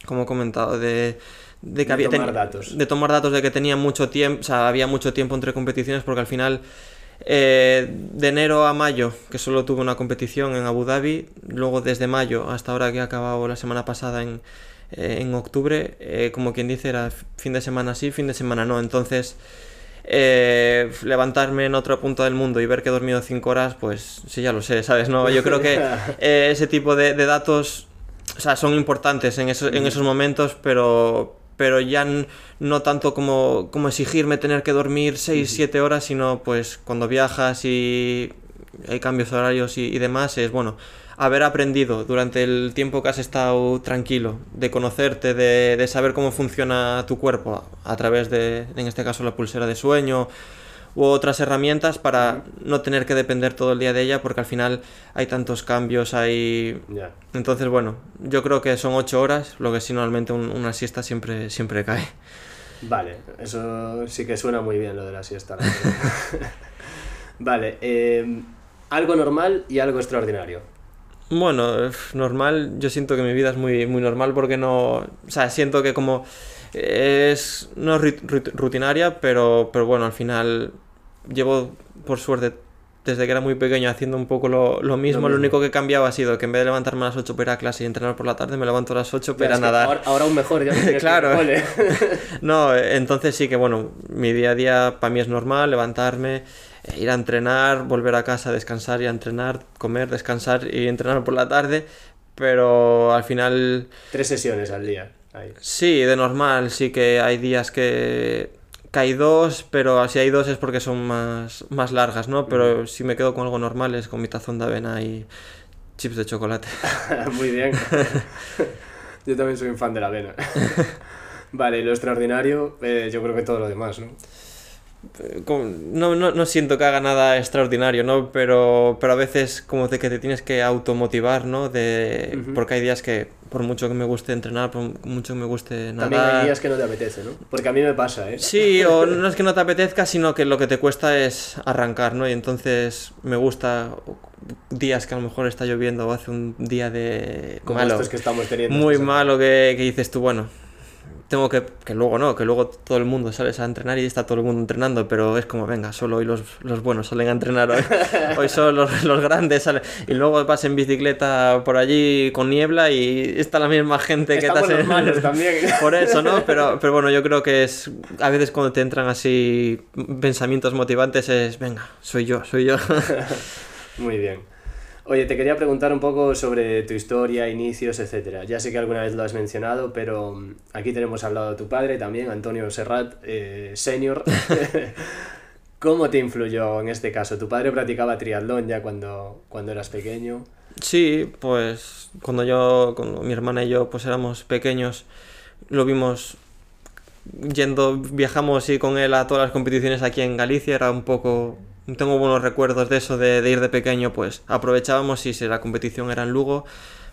como he comentado, de. De, que De había tomar datos. de tomar datos de que tenía mucho tiempo, o sea, había mucho tiempo entre competiciones porque al final eh, de enero a mayo, que solo tuve una competición en Abu Dhabi, luego desde mayo hasta ahora que he acabado la semana pasada en, eh, en octubre, eh, como quien dice, era fin de semana sí, fin de semana no. Entonces, eh, levantarme en otro punto del mundo y ver que he dormido 5 horas, pues sí, ya lo sé, ¿sabes? No, yo creo que ese tipo de, de datos o sea, son importantes en, esos- en esos momentos, pero, pero ya no tanto como, como exigirme tener que dormir 6, 7 horas, sino pues cuando viajas y hay cambios horarios y, y demás, es bueno, haber aprendido durante el tiempo que has estado tranquilo, de conocerte, de, de saber cómo funciona tu cuerpo a través de, en este caso, la pulsera de sueño u otras herramientas para no tener que depender todo el día de ella porque al final hay tantos cambios, hay Ya. entonces, bueno, yo creo que son 8 horas, lo que sí normalmente un- una siesta siempre, siempre cae. Vale, eso sí que suena muy bien lo de la siesta. la vale, eh, algo normal y algo extraordinario. Bueno, normal, yo siento que mi vida es muy, muy normal porque no... O sea, siento que como es no rit- rutinaria, pero, pero bueno, al final llevo, por suerte, desde que era muy pequeño haciendo un poco lo, lo mismo. Lo, mismo. único que he cambiado ha sido que en vez de levantarme a las 8 para ir a clase y entrenar por la tarde, me levanto a las 8 para nadar. Ahora, ahora aún mejor, ya que Claro. No, entonces sí que bueno, mi día a día para mí es normal, levantarme, eh, ir a entrenar, volver a casa, descansar y a entrenar, comer, descansar y entrenar por la tarde, pero al final Tres sesiones al día. ahí. sí, de normal, sí que hay días que, que hay dos, pero si hay dos es porque son más, más largas, ¿no? Pero si me quedo con algo normal es con mi tazón de avena y chips de chocolate. Muy bien. Yo también soy un fan de la avena. vale, lo extraordinario, eh, yo creo que todo lo demás, ¿no? Eh, no, no, no siento que haga nada extraordinario, ¿no? Pero, pero a veces como de que te tienes que automotivar, ¿no? De. Porque hay días que, por mucho que me guste entrenar, por mucho que me guste nadar... También hay días que no te apetece, ¿no? Porque a mí me pasa, ¿eh? Sí, o no es que no te apetezca, sino que lo que te cuesta es arrancar, ¿no? Y entonces me gusta días que a lo mejor está lloviendo o hace un día de Como malo, estos que estamos teniendo. muy malo que, que dices tú, bueno, tengo que, que luego no, que luego todo el mundo sales a entrenar y está todo el mundo entrenando, pero es como, venga, solo hoy los, los buenos salen a entrenar, hoy, hoy solo los, los grandes salen, y luego vas en bicicleta por allí con niebla y está la misma gente que Estamos te hace... los malos también. Por eso, ¿no? Pero, pero bueno, yo creo que es. A veces cuando te entran así pensamientos motivantes es. Venga, soy yo, soy yo. Muy bien. Oye, te quería preguntar un poco sobre tu historia, inicios, etcétera. Ya sé que alguna vez lo has mencionado, pero mm, aquí tenemos al lado a tu padre también, Antonio Serrat, eh, senior. ¿Cómo te influyó en este caso? ¿Tu padre practicaba triatlón ya cuando, cuando eras pequeño? Sí, pues cuando yo, cuando mi hermana y yo pues éramos pequeños, lo vimos yendo, viajamos y con él a todas las competiciones aquí en Galicia, era un poco, tengo buenos recuerdos de eso, de, de ir de pequeño, pues aprovechábamos y si la competición era en Lugo,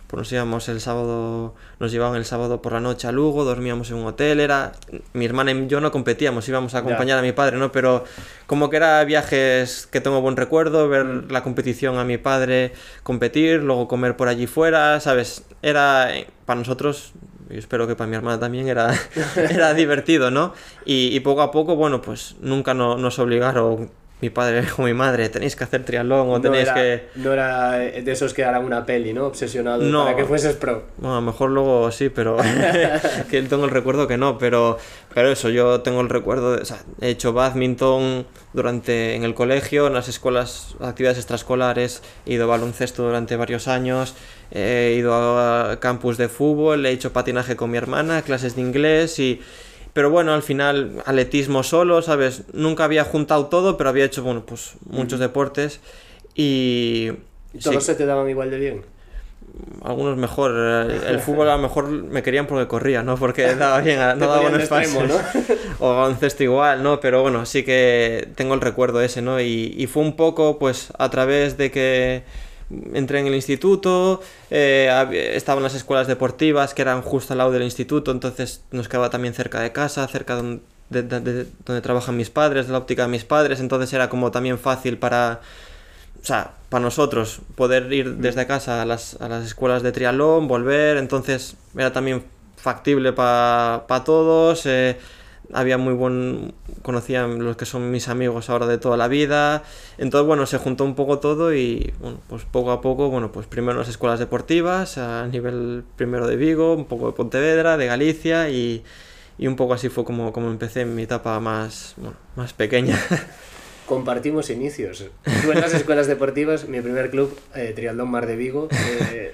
pues nos íbamos el sábado, nos llevaban el sábado por la noche a Lugo, dormíamos en un hotel, era, mi hermana y yo no competíamos, íbamos a acompañar a mi padre, ¿no? Pero como que era viajes que tengo buen recuerdo, ver la competición a mi padre competir, luego comer por allí fuera, ¿sabes? Era, para nosotros, yo espero que para mi hermana también era, era divertido, ¿no? Y, y poco a poco, bueno, pues nunca no- nos obligaron, mi padre o mi madre, tenéis que hacer triatlón o No tenéis era, que... no era de esos que harán una peli, ¿no? Obsesionado No. para que fueses pro. Bueno, a lo mejor luego sí, pero que tengo el recuerdo que no, pero, pero eso, yo tengo el recuerdo, de, o sea, he hecho badminton durante en el colegio, en las escuelas, actividades extraescolares, he ido a baloncesto durante varios años, he ido a campus de fútbol, he hecho patinaje con mi hermana, clases de inglés y, Pero bueno, al final, atletismo solo, ¿sabes? Nunca había juntado todo, pero había hecho, bueno, pues muchos deportes y... ¿Y ¿Todos sí, se te daban igual de bien? algunos mejor. eh, El fútbol a lo mejor me querían porque corría, ¿no? Porque daba bien, no daba buenos extremo, pases. O baloncesto igual, ¿no? Pero bueno, sí que tengo el recuerdo ese, ¿no? Y, y fue un poco, pues, a través de que entré en el instituto, eh, estaban las escuelas deportivas que eran justo al lado del instituto, entonces nos quedaba también cerca de casa, cerca de, de- de donde trabajan mis padres, de la óptica de mis padres, entonces era como también fácil para, o sea, para nosotros poder ir desde casa a las, a las escuelas de triatlón, volver, entonces era también factible para todos, eh, había muy buen, conocían los que son mis amigos ahora de toda la vida, entonces bueno, se juntó un poco todo y bueno, pues poco a poco, bueno, pues primero las escuelas deportivas, a nivel primero de Vigo, un poco de Pontevedra, de Galicia y, y un poco así fue como, como empecé en mi etapa más, bueno, más pequeña. Compartimos inicios. Tú en las escuelas deportivas, mi primer club, eh, Triatlón Mar de Vigo. eh,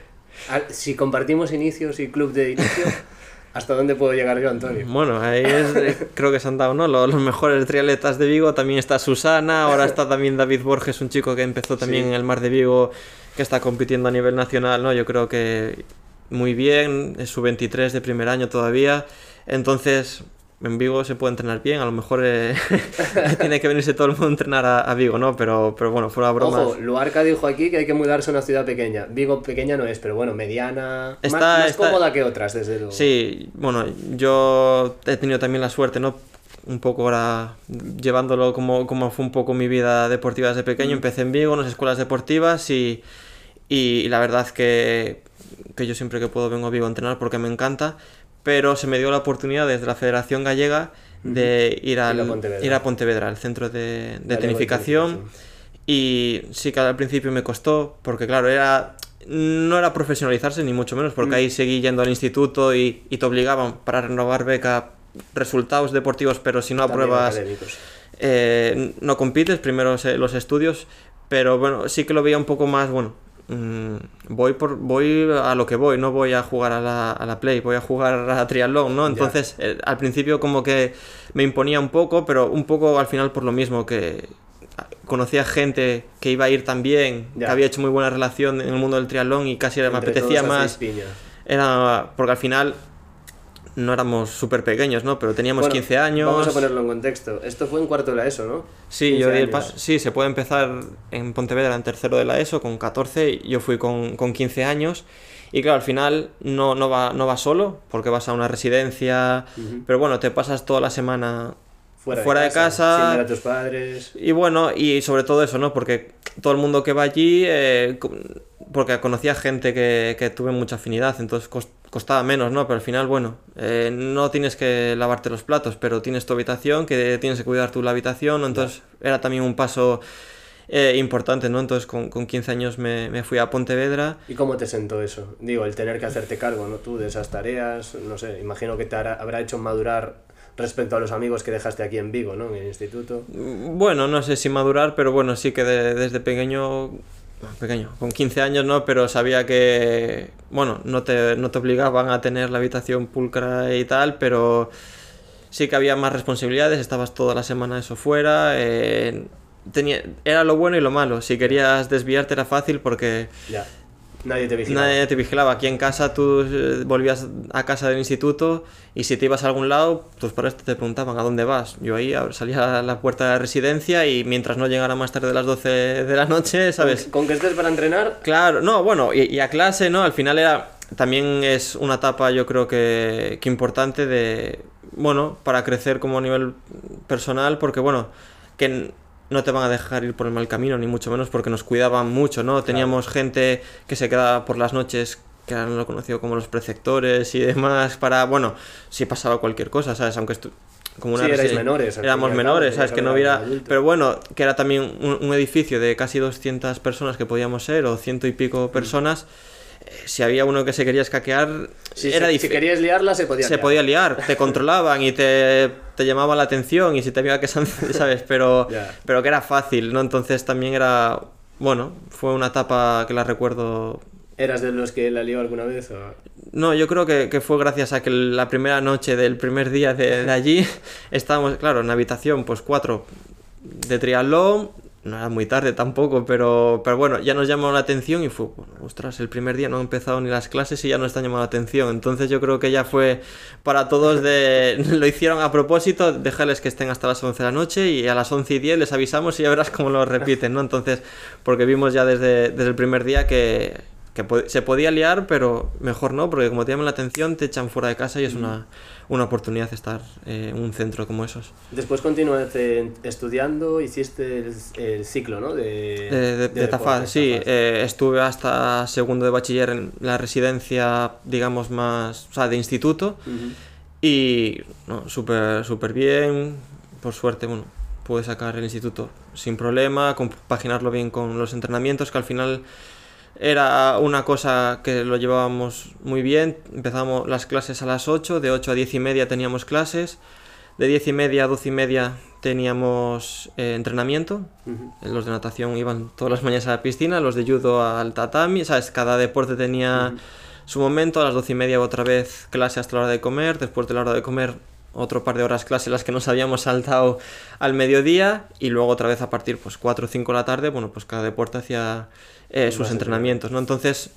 si compartimos inicios y club de inicio, ¿hasta dónde puedo llegar yo, Antonio? Bueno, ahí es, eh, creo que se han dado, ¿no? Los, los mejores triatletas de Vigo, también está Susana, ahora está también David Borges, un chico que empezó también Sí. en el Mar de Vigo, que está compitiendo a nivel nacional, ¿no? Yo creo que muy bien, es su 23 de primer año todavía, entonces en Vigo se puede entrenar bien, a lo mejor eh, tiene que venirse todo el mundo a entrenar a, a Vigo, ¿no? Pero, pero bueno, fuera broma. Ojo, Luarca dijo aquí que hay que mudarse a una ciudad pequeña. Vigo pequeña no es, pero bueno, mediana. Está- más más está- cómoda que otras, desde luego. Sí, bueno, yo he tenido también la suerte, ¿no? Un poco ahora llevándolo como, como fue un poco mi vida deportiva desde pequeño. Empecé en Vigo, en las escuelas deportivas y, y la verdad que, que yo siempre que puedo vengo a Vigo a entrenar porque me encanta. Pero se me dio la oportunidad desde la Federación Gallega de ir, al, a Pontevedra. ir a Pontevedra, al centro de, de tecnificación. Y sí que al principio me costó, porque claro, era no era profesionalizarse ni mucho menos, porque Mm. ahí seguí yendo al instituto y, y te obligaban para renovar beca resultados deportivos, pero si no También apruebas eh, no compites, primero los estudios, pero bueno, sí que lo veía un poco más, bueno, mm, voy por voy a lo que voy, no voy a jugar a la, a la Play, voy a jugar a triatlón, ¿no? Entonces, eh, al principio como que me imponía un poco, pero un poco al final por lo mismo, que conocía gente que iba a ir también, que había hecho muy buena relación en el mundo del triatlón y casi me Entre apetecía todos más. Era porque al final no éramos súper pequeños, ¿no? Pero teníamos Bueno, 15 años. Vamos a ponerlo en contexto. Esto fue en cuarto de la ESO, ¿no? Sí, 15 yo di el. Sí, se puede empezar en Pontevedra en tercero de la ESO con 14. y Yo fui con, con 15 años. Y claro, al final no, no, va, no vas solo, porque vas a una residencia. Pero bueno, te pasas toda la semana Fuera, Fuera de casa. Sin ver a tus padres. Y bueno, y sobre todo eso, ¿no? Porque todo el mundo que va allí, eh, porque conocía gente que, que tuve mucha afinidad, entonces cos- costaba menos, ¿no? Pero al final, bueno, eh, no tienes que lavarte los platos, pero tienes tu habitación, que tienes que cuidar tú la habitación, entonces era también un paso eh, importante, ¿no? Entonces con, con 15 años me, me fui a Pontevedra. ¿Y cómo te sentó eso? Digo, el tener que hacerte cargo, ¿no? Tú de esas tareas, no sé, imagino que te hará- habrá hecho madurar respecto a los amigos que dejaste aquí en Vigo, ¿no? En el instituto. Bueno, no sé si madurar, pero bueno, sí que de- desde pequeño, pequeño, con 15 años no, pero sabía que, bueno, no te, no te obligaban a tener la habitación pulcra y tal, pero sí que había más responsabilidades, estabas toda la semana eso fuera, eh, tenía, era lo bueno y lo malo, si querías desviarte era fácil porque. Nadie te vigilaba. nadie te vigilaba, aquí en casa tú eh, volvías a casa del instituto y si te ibas a algún lado, tus padres te preguntaban a dónde vas. Yo ahí salía a la puerta de la residencia y mientras no llegara más tarde de las 12 de la noche, ¿sabes? Con, que estés para entrenar, Claro, no, bueno, y, y a clase, ¿no? Al final era. También es una etapa, yo creo que, que importante de. Bueno, para crecer como a nivel personal, porque, bueno, que no te van a dejar ir por el mal camino, ni mucho menos, porque nos cuidaban mucho, ¿no? Teníamos gente que se quedaba por las noches, que eran lo conocido como los preceptores y demás, para, bueno, si pasaba cualquier cosa, ¿sabes? Aunque como una Sí, erais menores, Éramos menores, ¿sabes? que no hubiera. Pero bueno, que era también un, un edificio de casi 200 personas que podíamos ser, o ciento y Mm. pico personas. eh, Si había uno que se quería escaquear, si, era se- si difícil. querías liarla, se podía Se liar. podía liar, te controlaban y te, te llamaban la atención y si te veía que ¿sabes? Pero, pero que era fácil, ¿no? Entonces también era, bueno, fue una etapa que la recuerdo ¿Eras de los que la lió alguna vez? O... No, yo creo que, que, fue gracias a que la primera noche del primer día de, de allí estábamos, claro, en habitación, pues cuatro de triatlón, no era muy tarde tampoco, pero, pero bueno, ya nos llamó la atención y fue, bueno, ostras, el primer día no han empezado ni las clases y ya nos están llamando la atención. Entonces yo creo que ya fue para todos de... lo hicieron a propósito, déjales que estén hasta las 11 de la noche y a las 11 y 10 les avisamos y ya verás cómo lo repiten, ¿no? Entonces, porque vimos ya desde, desde el primer día que, que se podía liar, pero mejor no, porque como te llaman la atención, te echan fuera de casa y es una, una oportunidad estar eh, en un centro como esos. Después continuaste estudiando, hiciste el, el ciclo, ¿no? De, de, de, Tafaz, sí. Eh, estuve hasta segundo de bachiller en la residencia, digamos, más, o sea, de instituto. Uh -huh. Y no, súper súper bien, por suerte, bueno, pude sacar el instituto sin problema, compaginarlo bien con los entrenamientos, que al final era una cosa que lo llevábamos muy bien. Empezamos las clases a las 8, de 8 a 10 y media teníamos clases, de 10 y media a 12 y media teníamos eh, entrenamiento. Uh -huh. Los de natación iban todas las mañanas a la piscina, los de judo al tatami, ¿sabes? Cada deporte tenía uh -huh. su momento. A las 12 y media otra vez clase hasta la hora de comer, después de la hora de comer otro par de horas clase las que nos habíamos saltado al mediodía y luego otra vez a partir pues 4 o 5 de la tarde, bueno, pues cada deporte hacía eh, sus entrenamientos, ¿no? Entonces,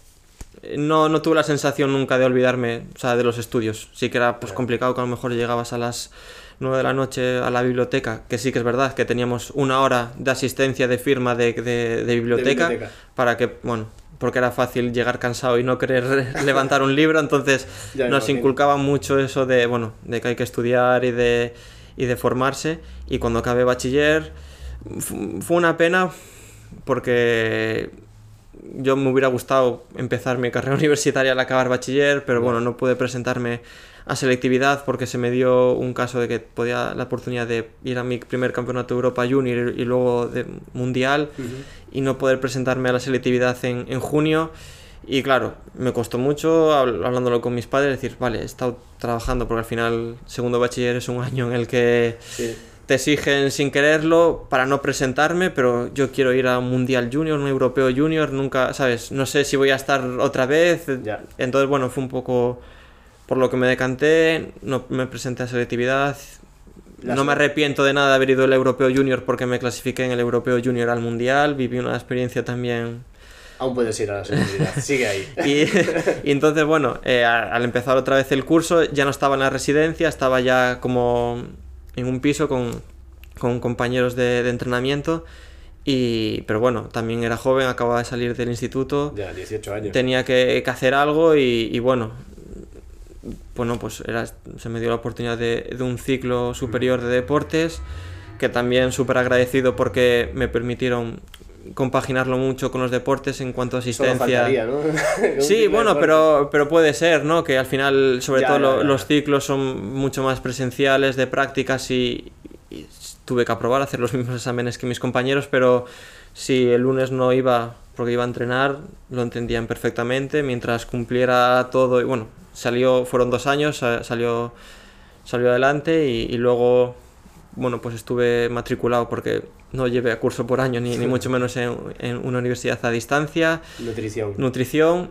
no, no tuve la sensación nunca de olvidarme, o sea, de los estudios. Sí que era pues complicado que a lo mejor llegabas a las 9 de la noche a la biblioteca, que sí que es verdad que teníamos una hora de asistencia de firma de, de, de, biblioteca, de biblioteca, para que, bueno, porque era fácil llegar cansado y no querer levantar un libro, entonces nos inculcaba mucho eso de, bueno, de que hay que estudiar y de, y de formarse. Y cuando acabé bachiller fue una pena porque yo me hubiera gustado empezar mi carrera universitaria al acabar bachiller, pero bueno, no pude presentarme a selectividad porque se me dio un caso de que podía la oportunidad de ir a mi primer campeonato de Europa Junior y luego de mundial uh -huh. y no poder presentarme a la selectividad en, en, junio y claro, me costó mucho hablándolo con mis padres, decir, vale, he estado trabajando porque al final segundo bachiller es un año en el que sí. Te exigen sin quererlo para no presentarme, pero yo quiero ir a un mundial junior, un europeo junior, nunca, ¿sabes? No sé si voy a estar otra vez, entonces bueno, fue un poco por lo que me decanté, no me presenté a selectividad. No me arrepiento de nada de haber ido al Europeo Junior porque me clasifiqué en el Europeo Junior al Mundial, viví una experiencia también... Aún puedes ir a la selectividad, sigue ahí. y, y, entonces, bueno, eh, al empezar otra vez el curso, ya no estaba en la residencia, estaba ya como en un piso con, con compañeros de, de entrenamiento. Y, pero bueno, también era joven, acababa de salir del instituto. Ya, 18 años. Tenía que, que hacer algo y, y, bueno, bueno, pues era, se me dio la oportunidad de, de un ciclo superior de deportes, que también súper agradecido porque me permitieron compaginarlo mucho con los deportes en cuanto a asistencia. Faltaría, ¿no? sí, bueno, pero, pero puede ser, ¿no? Que al final, sobre ya, todo, ya, ya. los ciclos son mucho más presenciales, de prácticas y, y, tuve que aprobar, hacer los mismos exámenes que mis compañeros, pero si el lunes no iba porque iba a entrenar, lo entendían perfectamente, mientras cumpliera todo, y bueno, salió, fueron dos años, salió, salió adelante y, y, luego, bueno, pues estuve matriculado porque no llevé a curso por año, ni, ni mucho menos en, en, una universidad a distancia. Nutrición. Nutrición.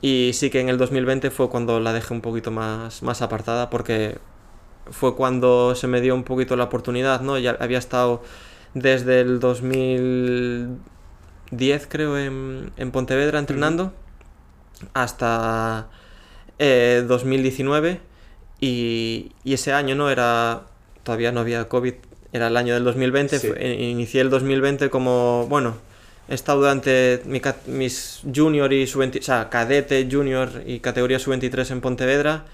Y sí que en el 2020 fue cuando la dejé un poquito más, más apartada porque fue cuando se me dio un poquito la oportunidad, ¿no? Ya había estado desde el 2010, creo, en, en Pontevedra entrenando, uh -huh. hasta eh, 2019 y, y, ese año no era, todavía no había COVID, era el año del 2020, sí. fue, inicié el 2020 como, bueno, he estado durante mi, mis junior y sub o sea, cadete, junior y categoría sub-23 en Pontevedra,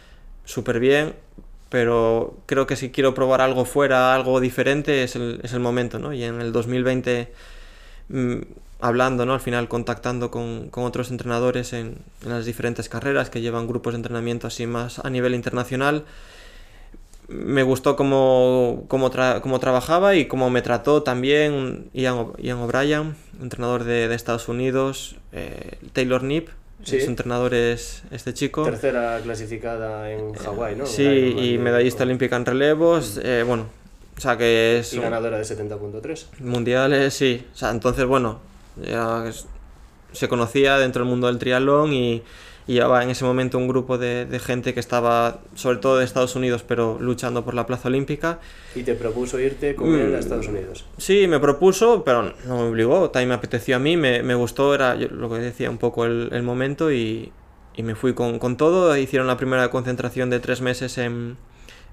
súper bien, pero creo que si quiero probar algo fuera, algo diferente, es el, es el momento, ¿no? Y en el 2020 mmm, hablando, ¿no? Al final contactando con, con otros entrenadores en, en, las diferentes carreras que llevan grupos de entrenamiento así más a nivel internacional. Me gustó cómo, cómo, tra cómo trabajaba y cómo me trató también Ian, O'Brien, entrenador de, de, Estados Unidos, eh, Taylor Nip, Sí. Su entrenador es este chico. Tercera clasificada en Hawái, ¿no? Sí, y medallista olímpica en relevos. Mm. Eh, bueno, o sea que es. Y ganadora de 70.3. Mundiales, sí. O sea, entonces, bueno, ya se conocía dentro del mundo del triatlón y, y llevaba en ese momento un grupo de, de, gente que estaba, sobre todo de Estados Unidos, pero luchando por la plaza olímpica. ¿Y te propuso irte con él a Estados Unidos? Sí, me propuso, pero no me obligó, también me apeteció a mí, me, me gustó, era lo que decía un poco el, el momento y, y, me fui con, con, todo. Hicieron la primera concentración de tres meses en,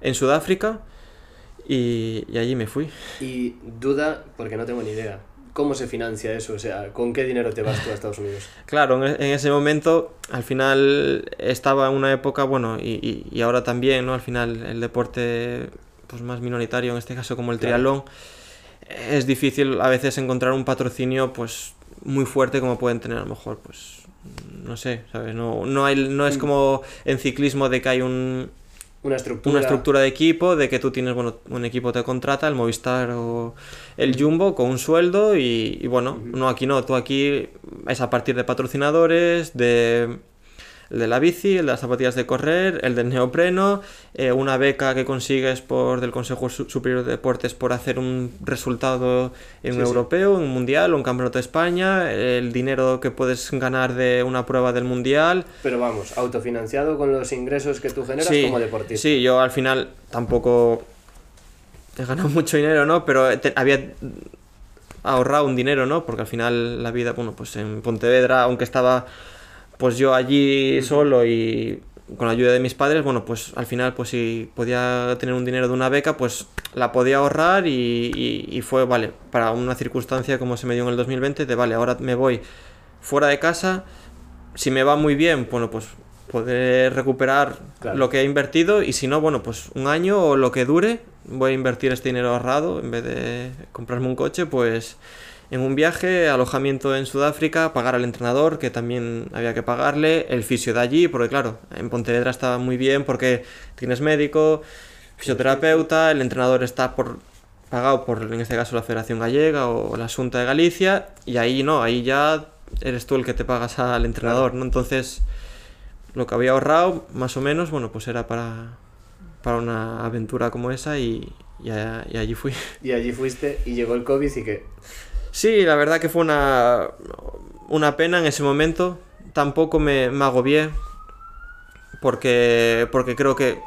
en Sudáfrica y, y allí me fui. Y duda, porque no tengo ni idea. ¿Cómo se financia eso? O sea, ¿con qué dinero te vas tú a Estados Unidos? Claro, en, ese momento, al final estaba en una época, bueno, y, y, y, ahora también, ¿no? Al final el deporte pues más minoritario, en este caso como el claro. triatlón, es difícil a veces encontrar un patrocinio pues muy fuerte como pueden tener a lo mejor, pues no sé, ¿sabes? No, no, hay, no es como en ciclismo de que hay un, una estructura. una estructura de equipo, de que tú tienes, bueno, un equipo te contrata, el Movistar o el Jumbo con un sueldo y, y bueno, uh -huh. no, aquí no, tú aquí es a partir de patrocinadores, de el de la bici, el de las zapatillas de correr, el del neopreno, eh, una beca que consigues por del Consejo Superior de Deportes por hacer un resultado en sí, un europeo, sí. en un mundial o un campeonato de España, el dinero que puedes ganar de una prueba del mundial. Pero vamos, autofinanciado con los ingresos que tú generas sí, como deportista. Sí, yo al final tampoco he ganado mucho dinero, ¿no? Pero te, había ahorrado un dinero, ¿no? Porque al final la vida, bueno, pues en Pontevedra, aunque estaba pues yo allí solo y con la ayuda de mis padres, bueno, pues al final, pues si podía tener un dinero de una beca, pues la podía ahorrar y, y, y, fue, vale, para una circunstancia como se me dio en el 2020, de vale, ahora me voy fuera de casa, si me va muy bien, bueno, pues poder recuperar claro. lo que he invertido y si no, bueno, pues un año o lo que dure, voy a invertir este dinero ahorrado en vez de comprarme un coche, pues en un viaje, alojamiento en Sudáfrica, pagar al entrenador, que también había que pagarle, el fisio de allí, porque claro, en Pontevedra estaba muy bien porque tienes médico, fisioterapeuta, el entrenador está por pagado por, en este caso, la Federación Gallega o la Junta de Galicia, y ahí no, ahí ya eres tú el que te pagas al entrenador, ¿no? Entonces, lo que había ahorrado, más o menos, bueno, pues era para, para una aventura como esa y, y, y allí fui. Y allí fuiste y llegó el COVID y que... Sí, la verdad que fue una, una pena en ese momento. Tampoco me, me agobié. Porque, porque creo que,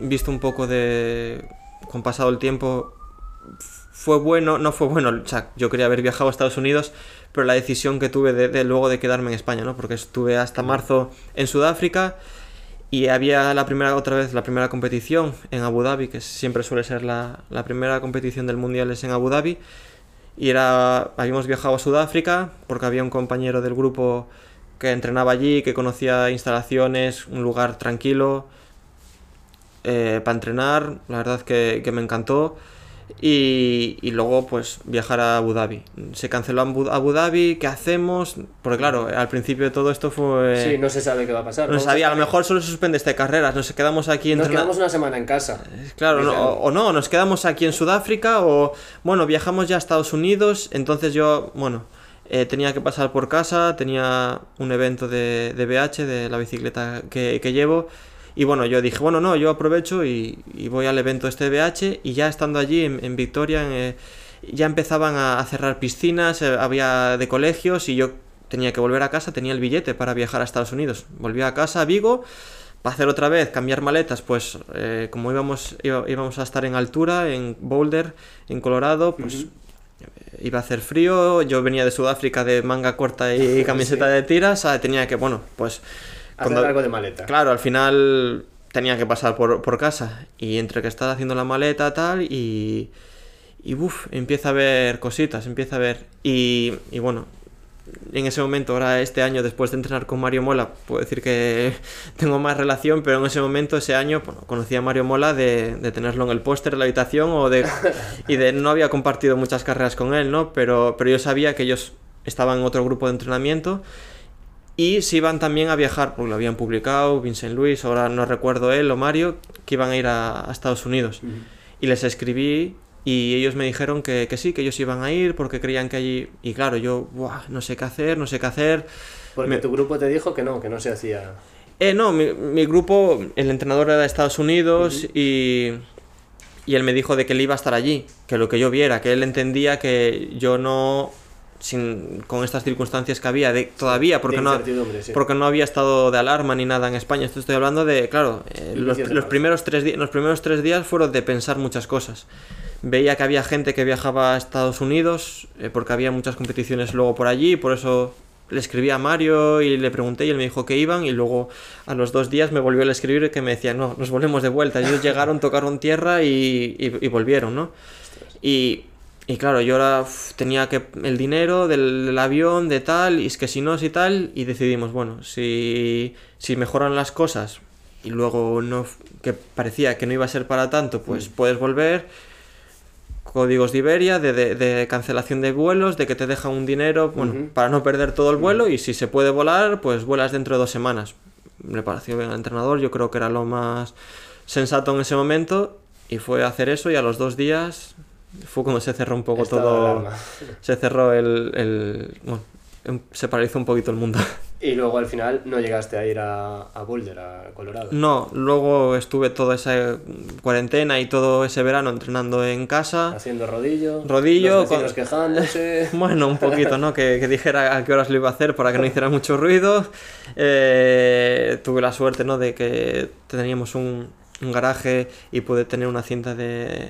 visto un poco de. con pasado el tiempo, fue bueno, no fue bueno. O sea, yo quería haber viajado a Estados Unidos, pero la decisión que tuve de, de luego de quedarme en España, ¿no? Porque estuve hasta marzo en Sudáfrica y había la primera otra vez la primera competición en Abu Dhabi que siempre suele ser la, la primera competición del mundial es en Abu Dhabi y era habíamos viajado a Sudáfrica porque había un compañero del grupo que entrenaba allí que conocía instalaciones un lugar tranquilo eh, para entrenar. La verdad que, que me encantó y, y, luego pues viajar a Abu Dhabi. Se canceló Abu Dhabi, ¿qué hacemos? Porque claro, al principio de todo esto fue... Sí, no se sabe qué va a pasar. No, se sabía, a lo mejor solo se suspende este carreras, nos quedamos aquí... Nos quedamos una semana en casa. Claro, no, o, o, no, nos quedamos aquí en Sudáfrica o, bueno, viajamos ya a Estados Unidos, entonces yo, bueno, eh, tenía que pasar por casa, tenía un evento de, de BH, de la bicicleta que, que llevo y bueno, yo dije, bueno, no, yo aprovecho y, y voy al evento este BH y ya estando allí en, en Victoria en, eh, ya empezaban a, a cerrar piscinas, eh, había de colegios y yo tenía que volver a casa, tenía el billete para viajar a Estados Unidos. Volví a casa a Vigo para hacer otra vez, cambiar maletas, pues eh, como íbamos, íbamos a estar en altura, en Boulder, en Colorado, pues... Uh -huh iba a hacer frío, yo venía de Sudáfrica de manga corta y camiseta sí. de tiras, tenía que, bueno, pues Hacer algo de maleta. Claro, al final tenía que pasar por, por casa. Y entre que estaba haciendo la maleta tal y. Y uff, empieza a ver cositas, empieza a ver. Y, y bueno, en ese momento, ahora este año, después de entrenar con Mario Mola, puedo decir que tengo más relación, pero en ese momento, ese año, bueno, conocí a Mario Mola de, de tenerlo en el póster de la habitación o de, y de no había compartido muchas carreras con él, ¿no? Pero, pero yo sabía que ellos estaban en otro grupo de entrenamiento y si iban también a viajar, porque lo habían publicado, Vincent Luis, ahora no recuerdo él o Mario, que iban a ir a, a Estados Unidos. Uh -huh. Y les escribí y ellos me dijeron que, que, sí, que ellos iban a ir porque creían que allí... Y claro, yo, Buah, no sé qué hacer, no sé qué hacer. Porque me... tu grupo te dijo que no, que no se hacía... Eh, no, mi, mi grupo, el entrenador era de Estados Unidos uh -huh. y, y él me dijo de que él iba a estar allí, que lo que yo viera, que él entendía que yo no sin, con estas circunstancias que había de, todavía, porque De no, sí. porque no había estado de alarma ni nada en España. Esto estoy hablando de, claro, eh, los, los primeros tres los primeros tres días fueron de pensar muchas cosas. Veía que había gente que viajaba a Estados Unidos, eh, porque había muchas competiciones luego por allí, por eso le escribí a Mario y le pregunté y él me dijo que iban y luego a los dos días me volvió a escribir que me decía, no, nos volvemos de vuelta. Ellos llegaron, tocaron tierra y, y- y volvieron, ¿no? Y, y claro, yo ahora uf, tenía que el dinero del, del avión, de tal, y es que si no, si tal, y decidimos, bueno, si, si mejoran las cosas y luego no, que parecía que no iba a ser para tanto, pues puedes volver. Códigos de Iberia, de, de- de cancelación de vuelos, de que te dejan un dinero, bueno, para no perder todo el vuelo, y si se puede volar, pues vuelas dentro de dos semanas. Me pareció bien al entrenador, yo creo que era lo más sensato en ese momento, y fue hacer eso, y a los dos días fue cuando se cerró un poco Estado todo. Se cerró el. el- bueno, em- se paralizó un poquito el mundo. Y luego al final no llegaste a ir a, a Boulder, a Colorado. No, luego estuve toda esa cuarentena y todo ese verano entrenando en casa. Haciendo rodillo. Rodillo, Los con- quejándose. Bueno, un poquito, ¿no? Que, que dijera a qué horas lo iba a hacer para que no hiciera mucho ruido. Eh, tuve la suerte, ¿no? De que teníamos un, un garaje y pude tener una cinta de,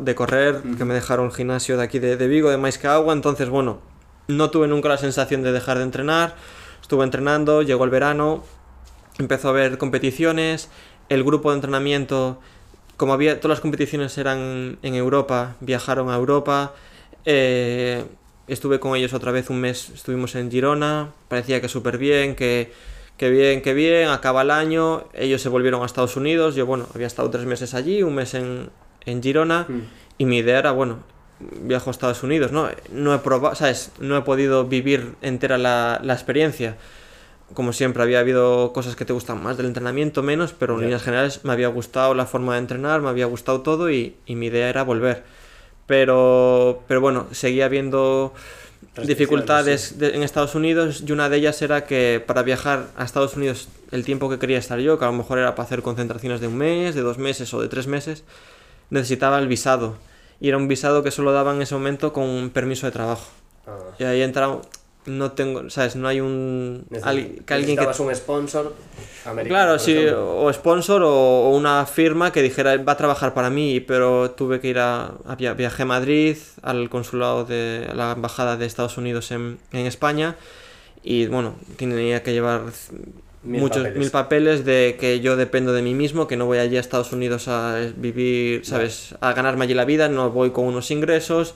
de correr que me dejaron el gimnasio de aquí de, de Vigo, de Maiscagua. Entonces, bueno, no tuve nunca la sensación de dejar de entrenar. Estuve entrenando, llegó el verano, empezó a haber competiciones, el grupo de entrenamiento, como había todas las competiciones eran en Europa, viajaron a Europa, eh, estuve con ellos otra vez un mes, estuvimos en Girona, parecía que súper bien, que, que bien, que bien, acaba el año, ellos se volvieron a Estados Unidos, yo bueno, había estado tres meses allí, un mes en, en Girona, Mm. y mi idea era, bueno, viajo a Estados Unidos, ¿no? No he probado, ¿sabes? No he podido vivir entera la, la experiencia. Como siempre, había habido cosas que te gustan más del entrenamiento, menos, pero en Ya. líneas generales me había gustado la forma de entrenar, me había gustado todo y, y mi idea era volver. Pero, pero bueno, seguía habiendo dificultades de- en Estados Unidos y una de ellas era que para viajar a Estados Unidos el tiempo que quería estar yo, que a lo mejor era para hacer concentraciones de un mes, de dos meses o de tres meses, necesitaba el visado. Y era un visado que solo daban en ese momento con un permiso de trabajo. Ah. Y ahí entra, no tengo, ¿sabes? No hay un... Al- que alguien que... un sponsor americano. Claro, sí, ejemplo. o sponsor o, o una firma que dijera va a trabajar para mí, pero tuve que ir a, a via- viajé a Madrid, al consulado de a la embajada de Estados Unidos en, en España y bueno, tenía que llevar Mil muchos papeles. mil papeles de que yo dependo de mí mismo, que no voy allí a Estados Unidos a vivir, ¿sabes? A ganarme allí la vida, no voy con unos ingresos,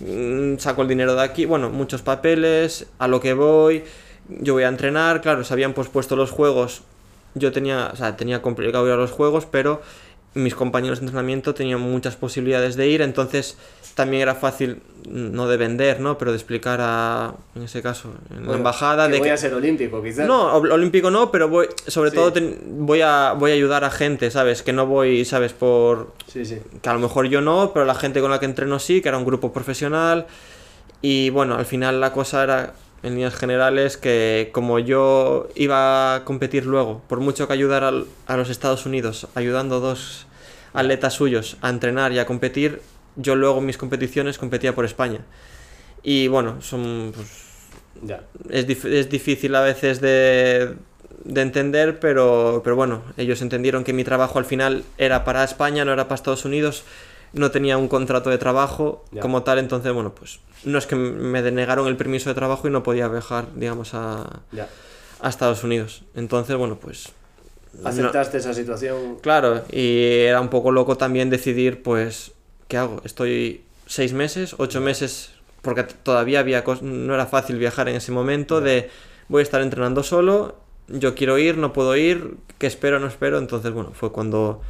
mm, saco el dinero de aquí, bueno, muchos papeles, a lo que voy, yo voy a entrenar, claro, se habían pospuesto los juegos, yo tenía, o sea, tenía complicado ir a los juegos, pero mis compañeros de entrenamiento tenían muchas posibilidades de ir, entonces también era fácil, mm, no de vender, ¿no? Pero de explicar a, en ese caso, en la Bueno, embajada, que de voy que... a ser olímpico, quizás. No, ol- olímpico no, pero voy, sobre Sí. todo voy, a, voy a ayudar a gente, ¿sabes? Que no voy, ¿sabes? Por... Sí, sí. Que a lo mejor yo no, pero la gente con la que entreno sí, que era un grupo profesional. Y bueno, al final la cosa era, en líneas generales, que como yo iba a competir luego, por mucho que ayudara al- a los Estados Unidos, ayudando a dos atletas suyos a entrenar y a competir, yo luego en mis competiciones competía por España. Y bueno, son... pues, Ya. es, dif- es difícil a veces de, de entender, pero, pero bueno, ellos entendieron que mi trabajo al final era para España, no era para Estados Unidos, no tenía un contrato de trabajo como tal, entonces bueno, pues no es que me denegaron el permiso de trabajo y no podía viajar, digamos, a, a Estados Unidos. Entonces, bueno, pues... no- ¿Aceptaste esa situación? Claro, y era un poco loco también decidir, pues, ¿qué hago? Estoy seis meses, ocho meses, porque todavía había no era fácil viajar en ese momento de voy a estar entrenando solo, yo quiero ir, no puedo ir, ¿qué espero, no espero? Entonces, bueno, fue cuando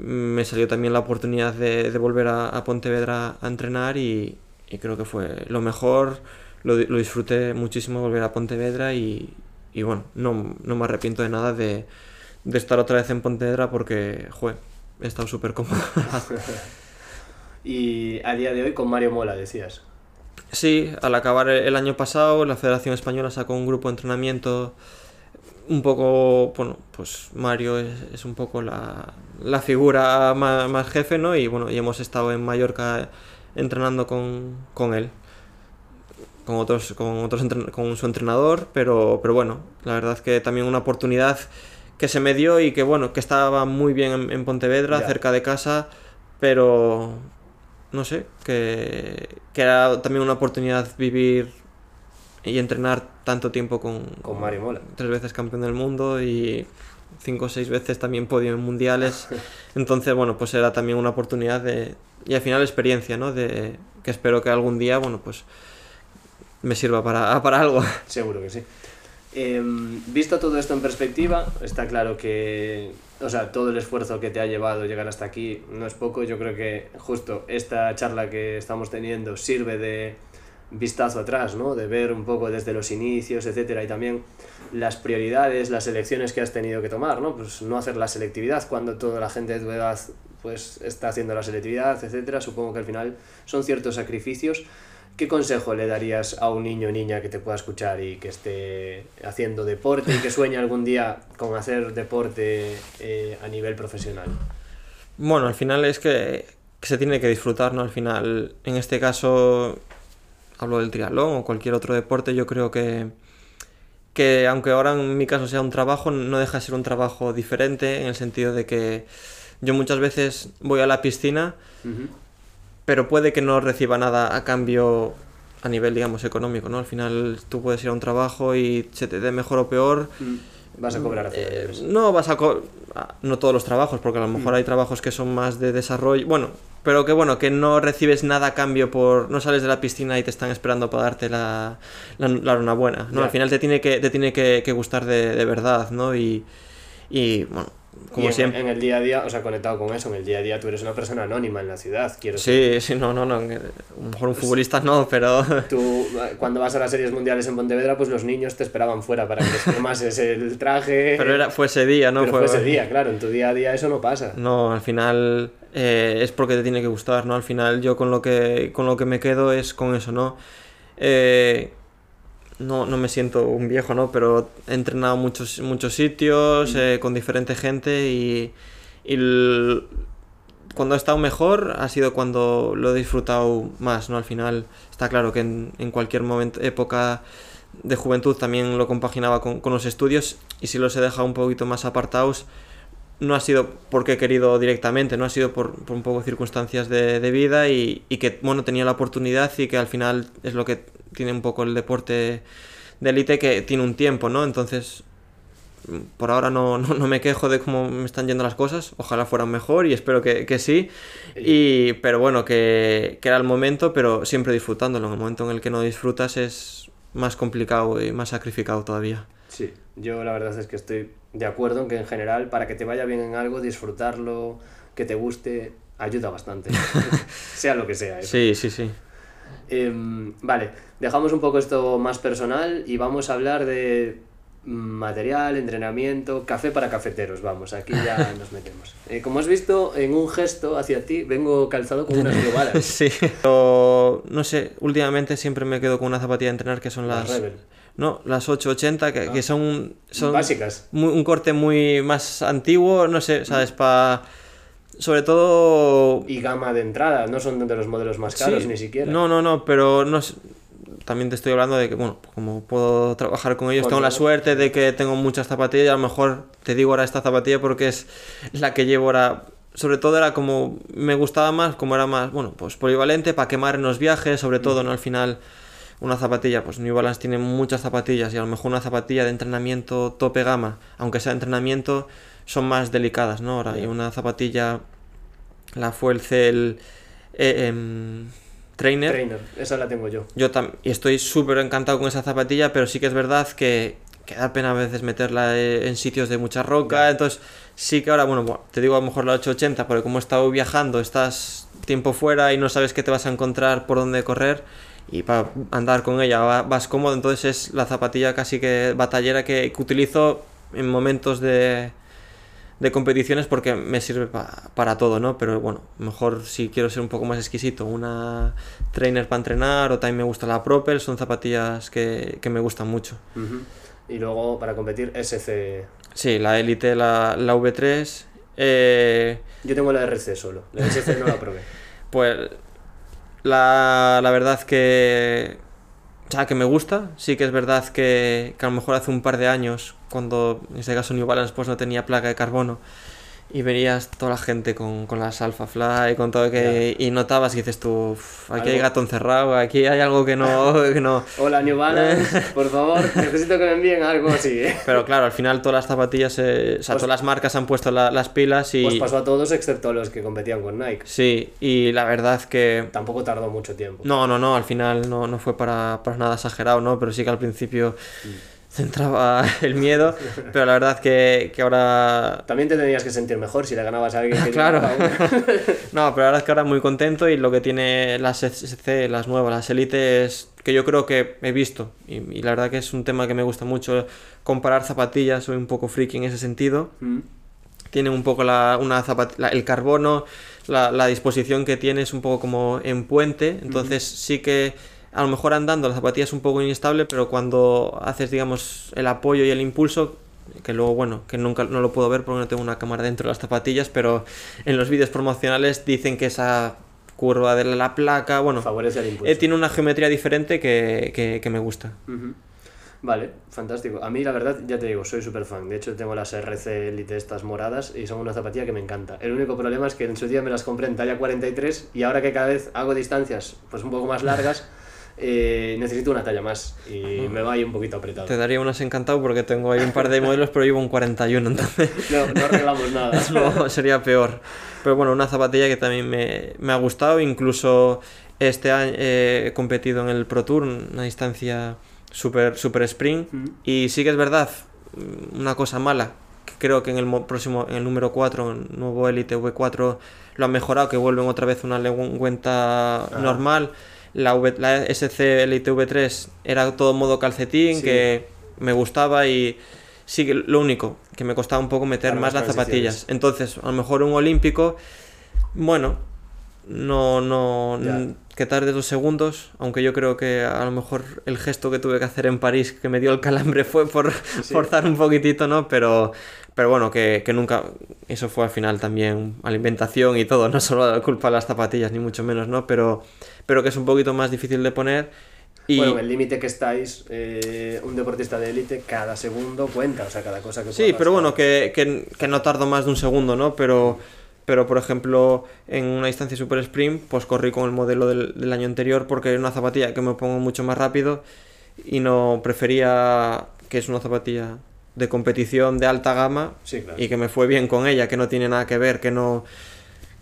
me salió también la oportunidad de, de volver a, a Pontevedra a entrenar y, y creo que fue lo mejor, lo, di- lo disfruté muchísimo volver a Pontevedra y, y bueno, no, no me arrepiento de nada de, de estar otra vez en Pontevedra porque, jue, he estado súper cómodo. Y a día de hoy con Mario Mola, decías. Sí, al acabar el el año pasado, la Federación Española sacó un grupo de entrenamiento un poco, bueno, pues Mario es, es un poco la, la figura más, más jefe, ¿no? Y bueno, y hemos estado en Mallorca entrenando con, con él. con otros, con otros con su entrenador, pero, pero bueno, la verdad que también una oportunidad que se me dio y que bueno, que estaba muy bien en, Pontevedra, cerca de casa, pero no sé, que, que, era también una oportunidad vivir y entrenar tanto tiempo con, con Mario Mola. Tres veces campeón del mundo y cinco o seis veces también podio en mundiales. Entonces, bueno, pues era también una oportunidad de... Y al final experiencia, ¿no? De que espero que algún día, bueno, pues me sirva para, para algo. Seguro que sí. Em, visto todo esto en perspectiva, está claro que, o sea, todo el esfuerzo que te ha llevado llegar hasta aquí no es poco. Yo creo que justo esta charla que estamos teniendo sirve de vistazo atrás, ¿no? De ver un poco desde los inicios, etcétera, y también las prioridades, las elecciones que has tenido que tomar, ¿no? Pues no hacer la selectividad cuando toda la gente de tu edad pues está haciendo la selectividad, etcétera. Supongo que al final son ciertos sacrificios. ¿Qué consejo le darías a un niño o niña que te pueda escuchar y que esté haciendo deporte y que sueñe algún día con hacer deporte eh, a nivel profesional? Bueno, al final es que, que, se tiene que disfrutar, ¿no? Al final, en este caso, hablo del triatlón o cualquier otro deporte, yo creo que, que aunque ahora en mi caso sea un trabajo, no deja de ser un trabajo diferente en el sentido de que yo muchas veces voy a la piscina, pero puede que no reciba nada a cambio a nivel, digamos, económico, ¿no? Al final tú puedes ir a un trabajo y se te dé mejor o peor. Mm. Vas a cobrar eh, No vas a no todos los trabajos, porque a lo mejor mm. hay trabajos que son más de desarrollo. Bueno, pero que bueno, que no recibes nada a cambio por. No sales de la piscina y te están esperando para darte la, la, la buena. ¿no? Al final te tiene que, te tiene que, que gustar de, de, verdad, ¿no? Y, y bueno, como en, siempre. En el día a día, o sea, conectado con eso, en el día a día tú eres una persona anónima en la ciudad, quiero Sí, sí, no, no, no. A lo mejor un futbolista no, pero. Tú, cuando vas a las series mundiales en Pontevedra, pues los niños te esperaban fuera para que les formases el traje. Pero era, fue ese día, ¿no? Pero fue... ese día, claro, en tu día a día eso no pasa. No, al final eh, es porque te tiene que gustar, ¿no? Al final yo con lo que, con lo que me quedo es con eso, ¿no? Eh no, no me siento un viejo, ¿no? Pero he entrenado muchos, muchos sitios, mm. eh, con diferente gente y, cuando he estado mejor ha sido cuando lo he disfrutado más, ¿no? Al final está claro que en, en cualquier momento, época de juventud también lo compaginaba con, con, los estudios y si los he dejado un poquito más apartados no ha sido porque he querido directamente, no ha sido por, un poco circunstancias de, de vida y, y, que, bueno, tenía la oportunidad y que al final es lo que tiene un poco el deporte de élite que tiene un tiempo, ¿no? Entonces, por ahora no, no, me quejo de cómo me están yendo las cosas, ojalá fueran mejor y espero que, que sí, y, pero bueno, que, que, era el momento, pero siempre disfrutándolo, en el momento en el que no disfrutas es más complicado y más sacrificado todavía. Sí, yo la verdad es que estoy de acuerdo en que en general, para que te vaya bien en algo, disfrutarlo, que te guste, ayuda bastante, sea lo que sea. Sí, sí, sí. Em, vale, dejamos un poco esto más personal y vamos a hablar de material, entrenamiento, café para cafeteros, vamos, aquí ya nos metemos. Eh, como has visto, en un gesto hacia ti vengo calzado con unas globalas. sí, pero no sé, últimamente siempre me quedo con una zapatilla de entrenar que son las... Rebel. No, las 880, que, que ah. son, son... Básicas. un corte muy más antiguo, no sé, ¿sabes? Para sobre todo... Y gama de entrada, no son de los modelos más caros ni siquiera. No, no, no, pero no también te estoy hablando de que, bueno, como puedo trabajar con ellos, tengo la suerte de que tengo muchas zapatillas, a lo mejor te digo ahora esta zapatilla porque es la que llevo ahora, sobre todo era como, me gustaba más, como era más, bueno, pues polivalente para quemar en los viajes, sobre todo, mm. ¿no? Al final, una zapatilla, pues New Balance tiene muchas zapatillas y a lo mejor una zapatilla de entrenamiento tope gama, aunque sea entrenamiento, son más delicadas, ¿no? Ahora hay una zapatilla, la Fuelcel eh, em, Trainer. Trainer, esa la tengo yo. Yo también, y estoy súper encantado con esa zapatilla, pero sí que es verdad que, que da pena a veces meterla eh, en sitios de mucha roca, entonces sí que ahora, bueno, te digo a lo mejor la 880, porque como he estado viajando, estás tiempo fuera y no sabes qué te vas a encontrar, por dónde correr, y para andar con ella vas cómodo, entonces es la zapatilla casi que batallera que utilizo en momentos de, de competiciones porque me sirve para todo, ¿no? Pero bueno, mejor si quiero ser un poco más exquisito, una trainer para entrenar o también me gusta la Propel, son zapatillas que, que me gustan mucho. Y luego para competir SC. Sí, la Elite, la, la V3. Eh... Yo tengo la RC solo, la SC no la probé. pues la, la verdad que que me gusta. Sí que es verdad que, que a lo mejor hace un par de años, cuando en este caso New Balance pues no tenía placa de carbono, y verías toda la gente con, con las Alpha Fly, con todo que... Y notabas y dices tú, "Uf, aquí hay gato encerrado, aquí hay algo que no... Que no... Hola New Balance, por favor, necesito que me envíen algo así, ¿eh? Pero claro, al final todas las zapatillas, eh, o sea, Pues- todas las marcas han puesto la- las pilas y... Pues pasó a todos excepto a los que competían con Nike. Sí, y la verdad que... Tampoco tardó mucho tiempo. No, no, no, al final no, no fue para, para nada exagerado, ¿no? Pero sí que al principio centraba el miedo, pero la verdad que, que ahora... También te tenías que sentir mejor si le ganabas a alguien que Claro. No, pero la verdad es que ahora muy contento y lo que tiene las SC, las nuevas, las élites, que yo creo que he visto, y, y la verdad que es un tema que me gusta mucho, comparar zapatillas, soy un poco friki en ese sentido, Mm. tiene un poco la, una la- el carbono, la, la disposición que tiene es un poco como en puente, entonces sí que a lo mejor andando la zapatilla es un poco inestable, pero cuando haces, digamos, el apoyo y el impulso, que luego, bueno, que nunca no lo puedo ver porque no tengo una cámara dentro de las zapatillas, pero en los vídeos promocionales dicen que esa curva de la placa, bueno, Favorece el impulso. eh, tiene una geometría diferente que, que- que me gusta. Vale, fantástico. A mí, la verdad, ya te digo, soy súper fan. De hecho, tengo las RC Elite estas moradas y son una zapatilla que me encanta. El único problema es que en su día me las compré en talla 43 y ahora que cada vez hago distancias pues un poco más largas, eh, necesito una talla más y me va ahí un poquito apretado. Te daría unas encantado porque tengo ahí un par de modelos, pero llevo un 41, entonces... No, no arreglamos nada. No, sería peor. Pero bueno, una zapatilla que también me, me ha gustado. Incluso este año eh, he competido en el Pro Tour, una distancia super, super sprint. Mm. Y sí que es verdad, una cosa mala, que creo que en el mo- próximo, en el número 4, el nuevo Elite V4, lo han mejorado, que vuelven otra vez una lengüeta normal. La, V- la SC Elite V3 era todo modo calcetín, Sí. que me gustaba y sí lo único que me costaba un poco meter más las las zapatillas. Entonces, a lo mejor un olímpico, bueno, no, no, que tarde dos segundos, aunque yo creo que a lo mejor el gesto que tuve que hacer en París que me dio el calambre fue por forzar un poquitito, ¿no? Pero, pero bueno, que, que nunca, eso fue al final también alimentación y todo, no solo la culpa de las zapatillas, ni mucho menos, ¿no? Pero, pero que es un poquito más difícil de poner. Y, Bueno, en el límite que estáis, eh, un deportista de élite, cada segundo cuenta, o sea, cada cosa que Sí, pero bueno, que, que, que no tardo más de un segundo, ¿no? Pero, pero por ejemplo, en una distancia super sprint, pues corrí con el modelo del, del año anterior porque era una zapatilla que me pongo mucho más rápido y no prefería que es una zapatilla de competición de alta gama Sí, claro. y que me fue bien con ella, que no tiene nada que ver, que no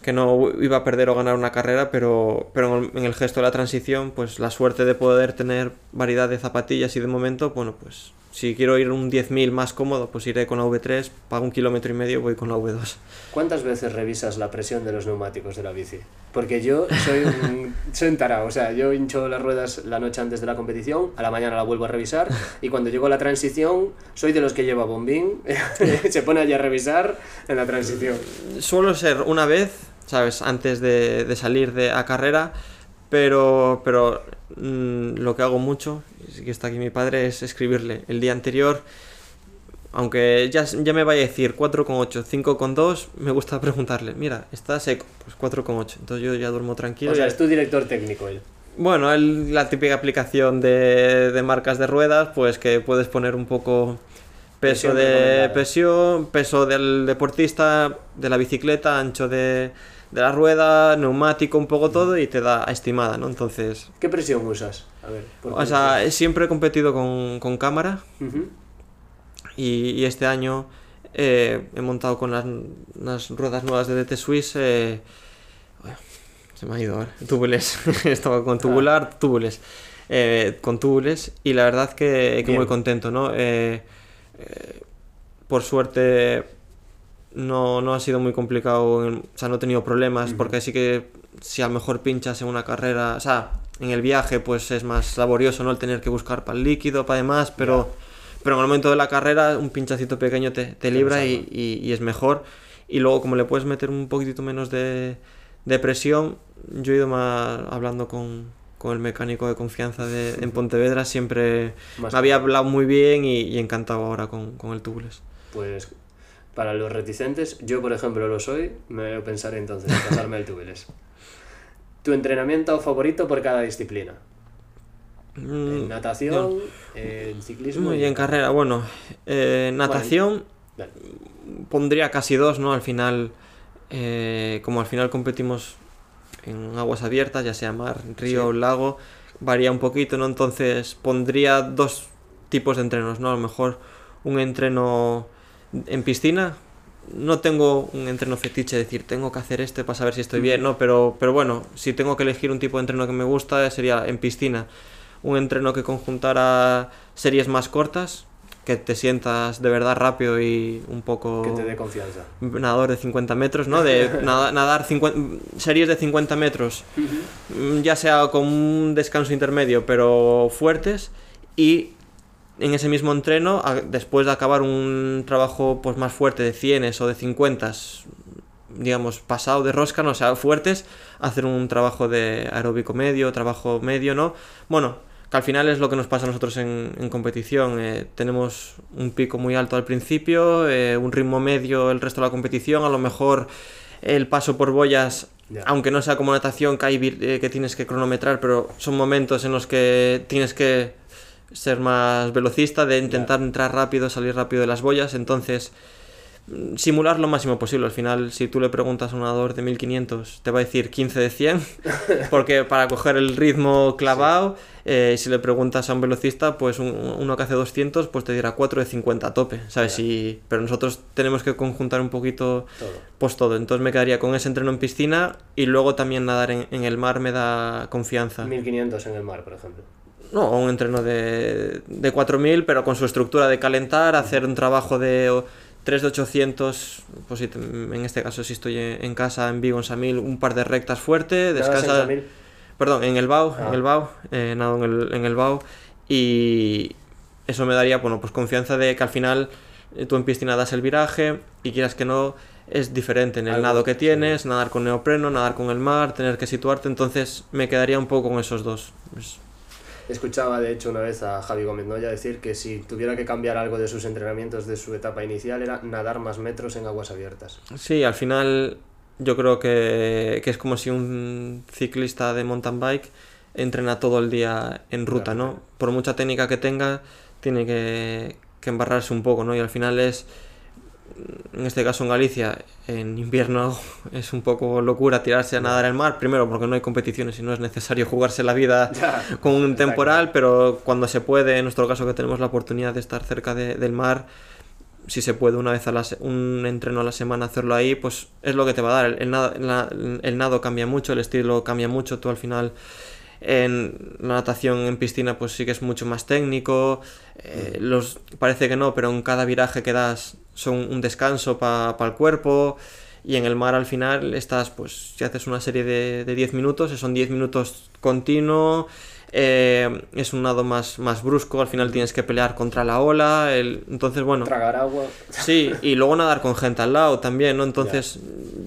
que no iba a perder o ganar una carrera, pero, pero en el- gesto de la transición, pues la suerte de poder tener variedad de zapatillas y de momento, bueno, pues si quiero ir un 10.000 más cómodo, pues iré con la V3, pago un kilómetro y medio, voy con la V2. ¿Cuántas veces revisas la presión de los neumáticos de la bici? Porque yo soy un, soy un tarao, o sea, yo hincho las ruedas la noche antes de la competición, a la mañana la vuelvo a revisar y cuando llego a la transición soy de los que lleva bombín, se pone allí a revisar en la transición. Suelo ser una vez, ¿sabes? Antes de, de salir de, a carrera, pero, pero mm, lo que hago mucho, que está aquí mi padre, es escribirle el día anterior. Aunque ya, ya me vaya a decir 4,8, 5,2, me gusta preguntarle, mira, está seco, pues 4,8. Entonces yo ya duermo tranquilo. O sea, es tu director técnico él. Bueno, la típica aplicación de, de marcas de ruedas, pues que puedes poner un poco peso de presión, peso del deportista, de la bicicleta, ancho de, de la rueda, neumático, un poco todo y te da estimada, ¿no? Entonces, ¿Qué presión usas? A ver, o sea, siempre he competido con, con cámara y, y este año eh, he montado con las, unas ruedas nuevas de DT Swiss. eh, se me ha ido ahora. Túbules. Estaba con tubular, túbules. eh, con túbules. Y la verdad que, que muy contento, ¿no? Eh, eh, por suerte no, no ha sido muy complicado. o sea, no he tenido problemas. Porque sí que si a lo mejor pinchas en una carrera. O sea, en el viaje, pues es más laborioso, ¿no? El tener que buscar para el líquido, para demás. Pero. Pero en el momento de la carrera, un pinchacito pequeño te, te libra y, y- y es mejor. Y luego, como le puedes meter un poquitito menos de, de presión, yo he ido más hablando con, con el mecánico de confianza de, en Pontevedra, siempre Más me había hablado muy bien y, y encantado ahora con, con el tubeless. Pues para los reticentes, yo por ejemplo lo soy, me lo pensaré entonces en pasarme el tubeless. ¿Tu entrenamiento favorito por cada disciplina? En Mm, natación, en ciclismo. Y en carrera, bueno, eh, natación pondría casi dos, ¿no? Al final, eh, como al final competimos en aguas abiertas, ya sea mar, río Sí. o lago, varía un poquito, ¿no? Entonces pondría dos tipos de entrenos, ¿no? A lo mejor un entreno en piscina. No tengo un entreno fetiche, decir, tengo que hacer este para saber si estoy bien, ¿no? Pero, pero bueno, si tengo que elegir un tipo de entreno que me gusta, sería en piscina. Un entreno que conjuntara series más cortas, que te sientas de verdad rápido y un poco Que te dé confianza. nadador de 50 metros, ¿no? De nada- nadar 50 series de 50 metros, mm, ya sea con un descanso intermedio, pero fuertes, y en ese mismo entreno, a- después de acabar un trabajo pues más fuerte de 100 o de 50, digamos, pasado de rosca, no o sea, fuertes, hacer un trabajo de aeróbico medio, trabajo medio, ¿no? Bueno, que al final es lo que nos pasa a nosotros en, en competición. eh, tenemos un pico muy alto al principio, eh, un ritmo medio el resto de la competición, a lo mejor el paso por boyas, Ya. aunque no sea como natación, que, hay eh, que tienes que cronometrar, pero son momentos en los que tienes que ser más velocista, de intentar entrar rápido, salir rápido de las boyas, entonces mm, simular lo máximo posible. Al final, si tú le preguntas a un nadador de 1500, te va a decir 15 de 100, porque para coger el ritmo clavado, eh, si le preguntas a un velocista, pues un- uno que hace 200, pues te dirá 4 de 50 a tope, ¿sabes? Y, pero nosotros tenemos que conjuntar un poquito Todo. pues todo. Entonces me quedaría con ese entreno en piscina y luego también nadar en, en el mar me da confianza. 1500 en el mar, por ejemplo. No, un entreno de, de 4000, pero con su estructura de calentar, hacer un trabajo de o, 3 de 800, pues en este caso si estoy en en casa, en Vigo, en Samil, un par de rectas fuerte, ¿Nadas en descansa... Samil? Perdón, en el BAU, Ah. en el BAU, eh, nado en el, en el BAU y eso me daría, bueno, pues confianza de que al final eh, tú en piscina das el viraje y quieras que no, es diferente en el Algo, nado que sí. tienes, nadar con neopreno, nadar con el mar, tener que situarte, entonces me quedaría un poco con esos dos. Pues, Escuchaba de hecho una vez a Javi Gómez Noya decir que si tuviera que cambiar algo de sus entrenamientos de su etapa inicial era nadar más metros en aguas abiertas. Sí, al final yo creo que, que es como si un ciclista de mountain bike entrena todo el día en ruta, Claro. ¿no? Por mucha técnica que tenga, tiene que, que embarrarse un poco, ¿no? Y al final es, en este caso en Galicia, en invierno es un poco locura tirarse a nadar al mar, primero porque no hay competiciones y no es necesario jugarse la vida Ya, con un temporal, pero cuando se puede, en nuestro caso que tenemos la oportunidad de estar cerca de- del mar, si se puede una vez a la se- un entreno a la semana hacerlo ahí, pues es lo que te va a dar. El, el nado, el nado cambia mucho, el estilo cambia mucho, tú al final en la natación en piscina pues sí que es mucho más técnico, eh, los parece que no, pero en cada viraje que das son un descanso para el cuerpo. Y en el mar al final estás pues si haces una serie de 10 minutos, son 10 minutos continuo, eh, es un nado más, más brusco, al final tienes que pelear contra la ola, el, entonces bueno... Tragar agua. Sí, y luego nadar con gente al lado también, ¿no? Entonces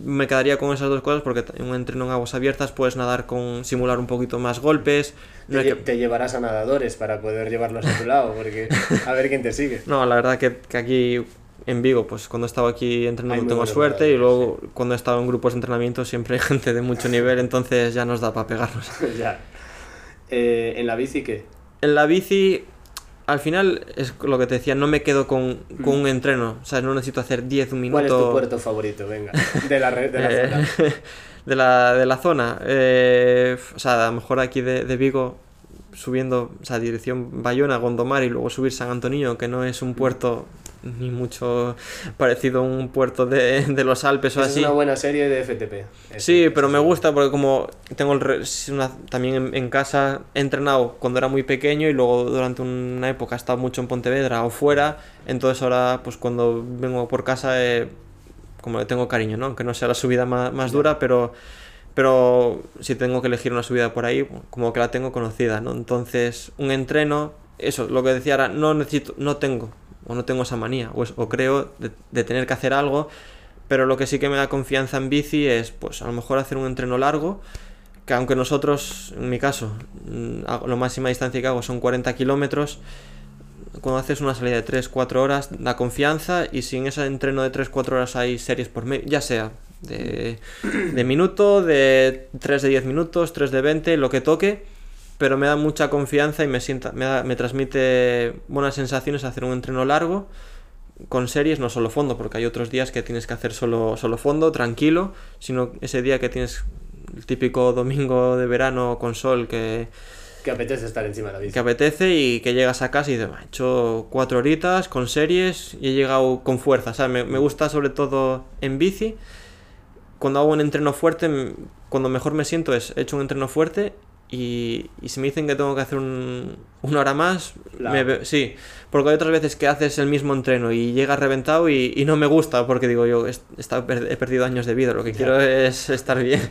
me quedaría con esas dos cosas porque en un entreno en aguas abiertas puedes nadar con simular un poquito más golpes. No, Te, que- llevarás a nadadores para poder llevarlos a tu lado, porque a ver quién te sigue. no, la verdad que, que aquí en Vigo, pues cuando he estado aquí entrenando tengo suerte y luego cuando he estado en grupos de entrenamiento siempre hay gente de mucho nivel, entonces ya nos da para pegarnos. ya. Eh, en la bici, ¿qué? En la bici, al final es lo que te decía, no me quedo con, con un entreno, o sea, no necesito hacer 10, un minuto. ¿Cuál es tu puerto favorito? Venga, de la, de la Eh, zona. de la, de la zona. Eh, o sea, a lo mejor aquí de, de Vigo, subiendo, o sea, dirección Bayona, Gondomar y luego subir San Antonio, que no es un puerto ni mucho parecido a un puerto de, de los Alpes o Esa es así. una buena serie de FTP. Sí, pero me gusta porque como tengo el re- una- también en, en casa he entrenado cuando era muy pequeño y luego durante una época he estado mucho en Pontevedra o fuera, entonces ahora pues cuando vengo por casa eh, como le tengo cariño, ¿no? Aunque no sea la subida más, más dura, pero pero si tengo que elegir una subida por ahí, como que la tengo conocida, ¿no? Entonces, un entreno, eso, lo que decía ahora, no necesito, no tengo, o no tengo esa manía, o, es- o creo de, de tener que hacer algo, pero lo que sí que me da confianza en bici es, pues, a lo mejor hacer un entreno largo, que aunque nosotros, en mi caso, mm, hago- la máxima distancia que hago son 40 kilómetros, cuando haces una salida de 3-4 horas, da confianza y si en ese entreno de 3-4 horas hay series por medio, ya sea de, de minuto, de 3 de 10 minutos, 3 de 20, lo que toque, pero me da mucha confianza y me, sienta, me, da- me transmite buenas sensaciones hacer un entreno largo con series, no solo fondo, porque hay otros días que tienes que hacer solo, solo fondo, tranquilo, sino ese día que tienes el típico domingo de verano con sol que, Que apetece estar encima de la bici. que apetece y que llegas a casa y dices, "Va, he hecho cuatro horitas con series y he llegado con fuerza. O sea, me, me gusta sobre todo en bici. Cuando hago un entreno fuerte, cuando mejor me siento es, he hecho un entreno fuerte y, y si me dicen que tengo que hacer un, una hora más, me sí. Porque hay otras veces que haces el mismo entreno y llegas reventado y, y no me gusta porque digo yo, "Est- está- he perdido años de vida, lo que Ya. quiero es estar bien.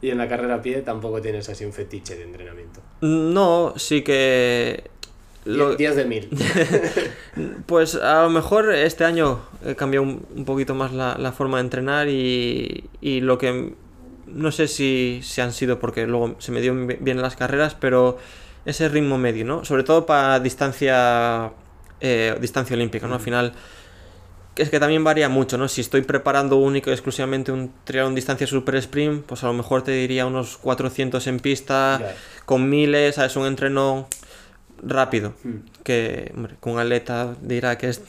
Y en la carrera a pie tampoco tienes así un fetiche de entrenamiento. No, sí que... lo- 10 de mil. Pues a lo mejor este año he cambiado un, un poquito más la, la forma de entrenar y, y lo que no sé si, si han sido porque luego se me dio bi- bien en las carreras, pero ese ritmo medio, ¿no? Sobre todo para distancia eh, distancia olímpica, ¿no? Al final es que también varía mucho, ¿no? Si estoy preparando único y exclusivamente un triatlón distancia super sprint, pues a lo mejor te diría unos 400 en pista, con miles, ¿sabes? Un entreno rápido Mm. que hombre, con un atleta dirá que es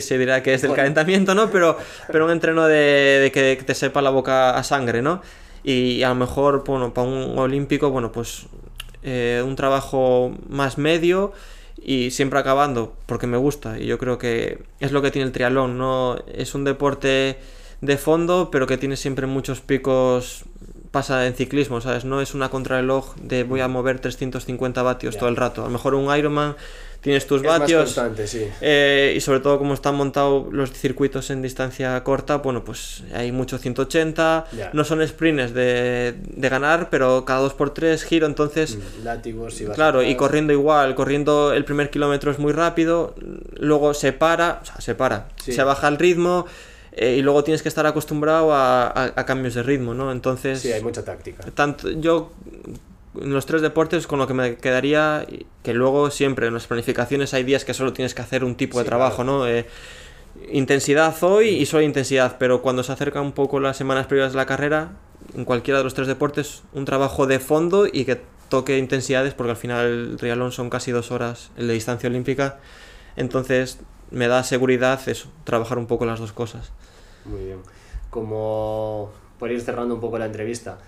se dirá que es del Bueno. calentamiento, ¿no? Pero, pero un entreno de, de que te sepa la boca a sangre, ¿no? Y a lo mejor, bueno, para un olímpico, bueno, pues eh, un trabajo más medio y siempre acabando, porque me gusta. Y yo creo que es lo que tiene el triatlón, ¿no? Es un deporte de fondo, pero que tiene siempre muchos picos. Pasa en ciclismo, ¿sabes? No es una contrarreloj de voy a mover 350 vatios todo el rato. A lo mejor un Ironman tienes tus Es vatios. sí. Eh, y sobre todo como están montados los circuitos en distancia corta, bueno, pues hay mucho 180, Ya. no son sprints de, de ganar, pero cada 2x3 giro, entonces, Mm, Látigos y vas claro, y corriendo igual, corriendo el primer kilómetro es muy rápido, luego se para, o sea, se para, Sí. se baja el ritmo eh, y luego tienes que estar acostumbrado a, a- a cambios de ritmo, ¿no? Entonces, Sí, hay mucha táctica. tanto yo en los tres deportes con lo que me quedaría que luego siempre en las planificaciones hay días que solo tienes que hacer un tipo de Sí, trabajo claro. no Eh, intensidad hoy y solo intensidad pero cuando se acercan un poco las semanas previas de la carrera en cualquiera de los tres deportes un trabajo de fondo y que toque intensidades porque al final el triatlón son casi dos horas el de distancia olímpica entonces me da seguridad eso trabajar un poco las dos cosas Muy bien. Como por ir cerrando un poco la entrevista,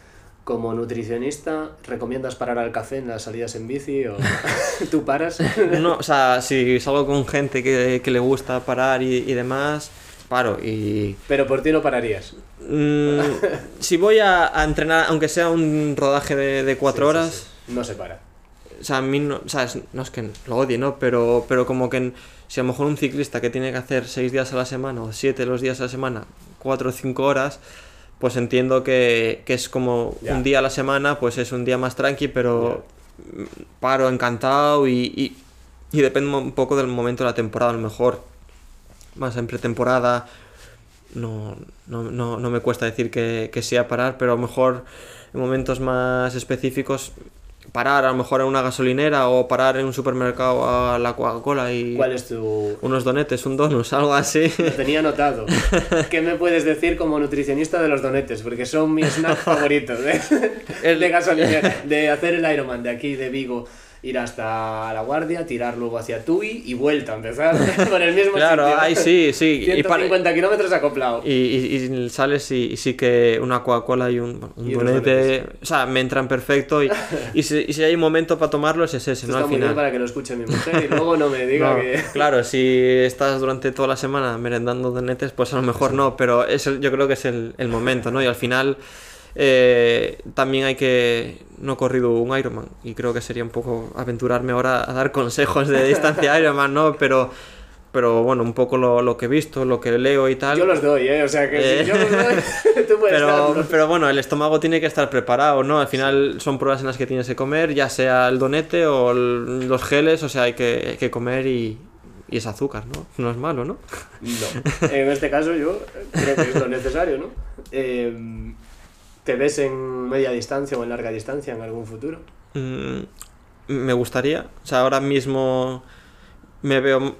como nutricionista, ¿recomiendas parar al café en las salidas en bici o tú paras? No, o sea, si salgo con gente que, que le gusta parar y, y demás, paro. Y Pero por ti no pararías. mm, si voy a, a entrenar, aunque sea un rodaje de, de cuatro Sí, horas, sí. No se para. o sea, a mí no, ¿sabes? no es que lo odie, ¿no? Pero, pero como que si a lo mejor un ciclista que tiene que hacer seis días a la semana o siete los días a la semana, cuatro o cinco horas, pues entiendo que, que es como un día a la semana, pues es un día más tranqui, pero paro encantado y, y, y depende un poco del momento de la temporada, a lo mejor más en pretemporada no, no, no, no me cuesta decir que, que sea parar, pero a lo mejor en momentos más específicos parar a lo mejor en una gasolinera o parar en un supermercado a la Coca-Cola y ¿Cuál es tu...? unos donetes, un donus, algo así. Lo tenía anotado. ¿Qué me puedes decir como nutricionista de los donetes? Porque son mi snack favorito de, El- de gasolinera. De hacer el Ironman de aquí, de Vigo, ir hasta La Guardia, tirar luego hacia Tui y vuelta a empezar por el mismo Claro, sitio. ahí sí, sí. Y, para- 150 kilómetros acoplado. y, y- y sales y, y sí que una Coca-Cola y un, bueno, un donete, o sea, me entran perfecto y, si, si hay un momento para tomarlos es ese, Esto ¿no? está Al muy bien para que lo escuche mi mujer y luego no me diga No, que... Claro, si estás durante toda la semana merendando donetes, pues a lo mejor no, pero es el- yo creo que es el, el momento, ¿no? Y al final eh, también hay que... No he corrido un Ironman y creo que sería un poco aventurarme ahora a dar consejos de distancia Ironman, ¿no? Pero, pero bueno, un poco lo, lo que he visto, lo que leo y tal. Yo los doy, ¿eh? O sea que Eh. si yo los doy, tú puedes Pero, darlos. pero bueno, el estómago tiene que estar preparado, ¿no? Al final son pruebas en las que tienes que comer, ya sea el donete o el- los geles, o sea, hay que, hay que comer y, y es azúcar, ¿no? No es malo, ¿no? No. En este caso yo creo que es lo necesario, ¿no? Eh, ¿Te ves en media distancia o en larga distancia en algún futuro? Mm, me gustaría, o sea, ahora mismo me veo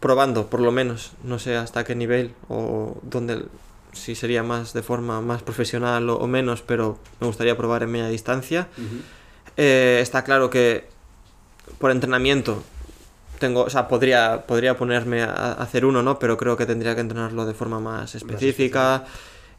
probando, por lo menos, no sé hasta qué nivel o dónde, si sería más de forma más profesional o, o menos, pero me gustaría probar en media distancia. Eh, está claro que por entrenamiento tengo, o sea, podría, podría ponerme a hacer uno, ¿no? Pero creo que tendría que entrenarlo de forma más específica.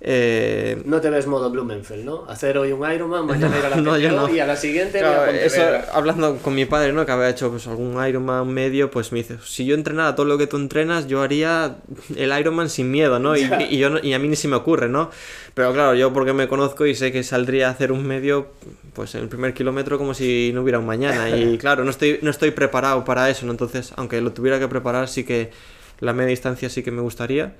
Eh, no te ves modo Blumenfeld, ¿no? Hacer hoy un Ironman, mañana ir a la no, yo no. y a la siguiente Claro, voy a eso, hablando con mi padre, ¿no? Que había hecho pues, algún Ironman medio, pues me dice, si yo entrenara todo lo que tú entrenas, yo haría el Ironman sin miedo, ¿no? Y, yo no- y a mí ni se me ocurre, ¿no? Pero claro, yo porque me conozco y sé que saldría a hacer un medio, pues en el primer kilómetro como si no hubiera un mañana. Y claro, no estoy, no estoy preparado para eso, ¿no? Entonces, aunque lo tuviera que preparar, sí que la media distancia sí que me gustaría.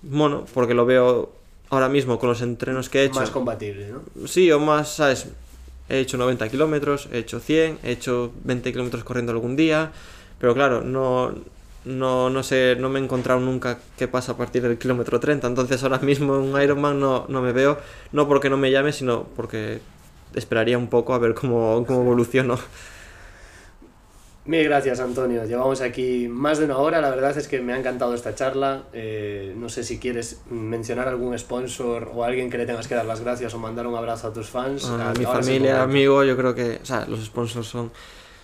Bueno, porque lo veo ahora mismo con los entrenos que he hecho. Más compatible, ¿no? Sí, o más, ¿sabes? He hecho 90 kilómetros, he hecho 100, he hecho 20 kilómetros corriendo algún día, pero claro, no, no, no sé, no me he encontrado nunca qué pasa a partir del kilómetro 30, entonces ahora mismo en un Ironman no, no me veo, no porque no me llame, sino porque esperaría un poco a ver cómo, cómo evoluciono. Mil gracias, Antonio. Llevamos aquí más de una hora. La verdad es que me ha encantado esta charla. Eh, no sé si quieres mencionar algún sponsor o alguien que le tengas que dar las gracias o mandar un abrazo a tus fans. A Ah, mi es el familia, amigos, yo creo que, o sea, los sponsors son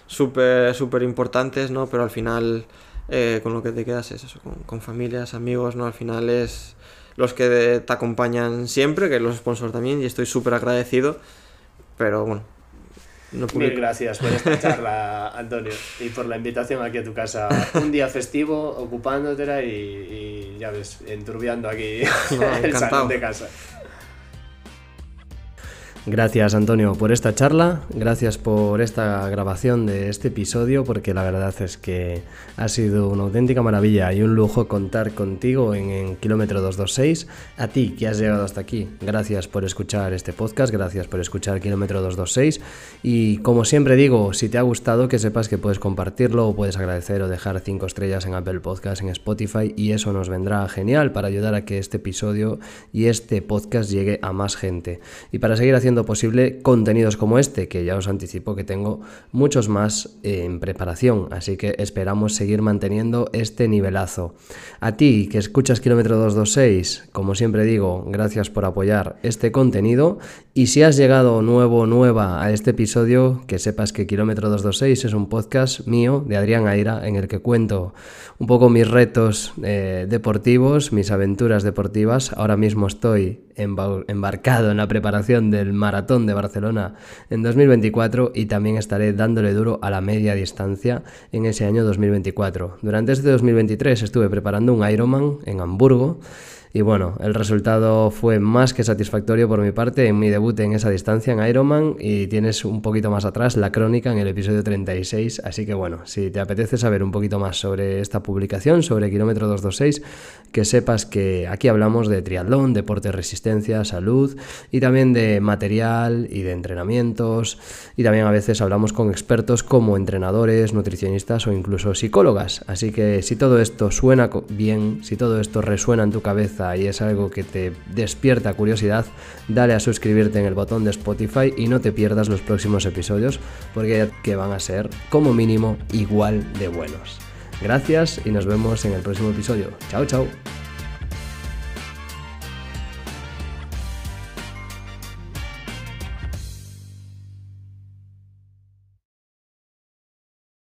súper, súper importantes, ¿no? Pero al final, eh, con lo que te quedas es eso, con, con familias, amigos, ¿no? Al final es los que te acompañan siempre, que los sponsors también, y estoy súper agradecido, pero bueno, no Mil gracias por esta charla, Antonio, y por la invitación aquí a tu casa. Un día festivo, ocupándotela y, y ya ves, enturbiando aquí No, el salón de casa. Gracias Antonio por esta charla, gracias por esta grabación de este episodio, porque la verdad es que ha sido una auténtica maravilla y un lujo contar contigo en, Kilómetro 226. A ti que has llegado hasta aquí, gracias por escuchar este podcast, gracias por escuchar Kilómetro 226 y como siempre digo, si te ha gustado que sepas que puedes compartirlo o puedes agradecer o dejar 5 estrellas en Apple Podcast, en Spotify y eso nos vendrá genial para ayudar a que este episodio y este podcast llegue a más gente. Y para seguir haciendo posible contenidos como este, que ya os anticipo que tengo muchos más en preparación, así que esperamos seguir manteniendo este nivelazo. A ti que escuchas Kilómetro 226, como siempre digo, gracias por apoyar este contenido y si has llegado nuevo o nueva a este episodio, que sepas que Kilómetro 226 es un podcast mío de Adrián Aira en el que cuento un poco mis retos eh, deportivos, mis aventuras deportivas. Ahora mismo estoy emba- embarcado en la preparación del maratón de Barcelona en 2024 y también estaré dándole duro a la media distancia en ese año 2024. Durante este 2023 estuve preparando un Ironman en Hamburgo. Y bueno, el resultado fue más que satisfactorio por mi parte en mi debut en esa distancia en Ironman y tienes un poquito más atrás la crónica en el episodio 36, así que bueno, si te apetece saber un poquito más sobre esta publicación, sobre Kilómetro 226, que sepas que aquí hablamos de triatlón, deporte, resistencia, salud y también de material y de entrenamientos. Y también a veces hablamos con expertos como entrenadores, nutricionistas o incluso psicólogas, así que si todo esto suena bien, si todo esto resuena en tu cabeza y es algo que te despierta curiosidad, dale a suscribirte en el botón de Spotify y no te pierdas los próximos episodios porque que van a ser como mínimo igual de buenos. Gracias y nos vemos en el próximo episodio. Chao, chao.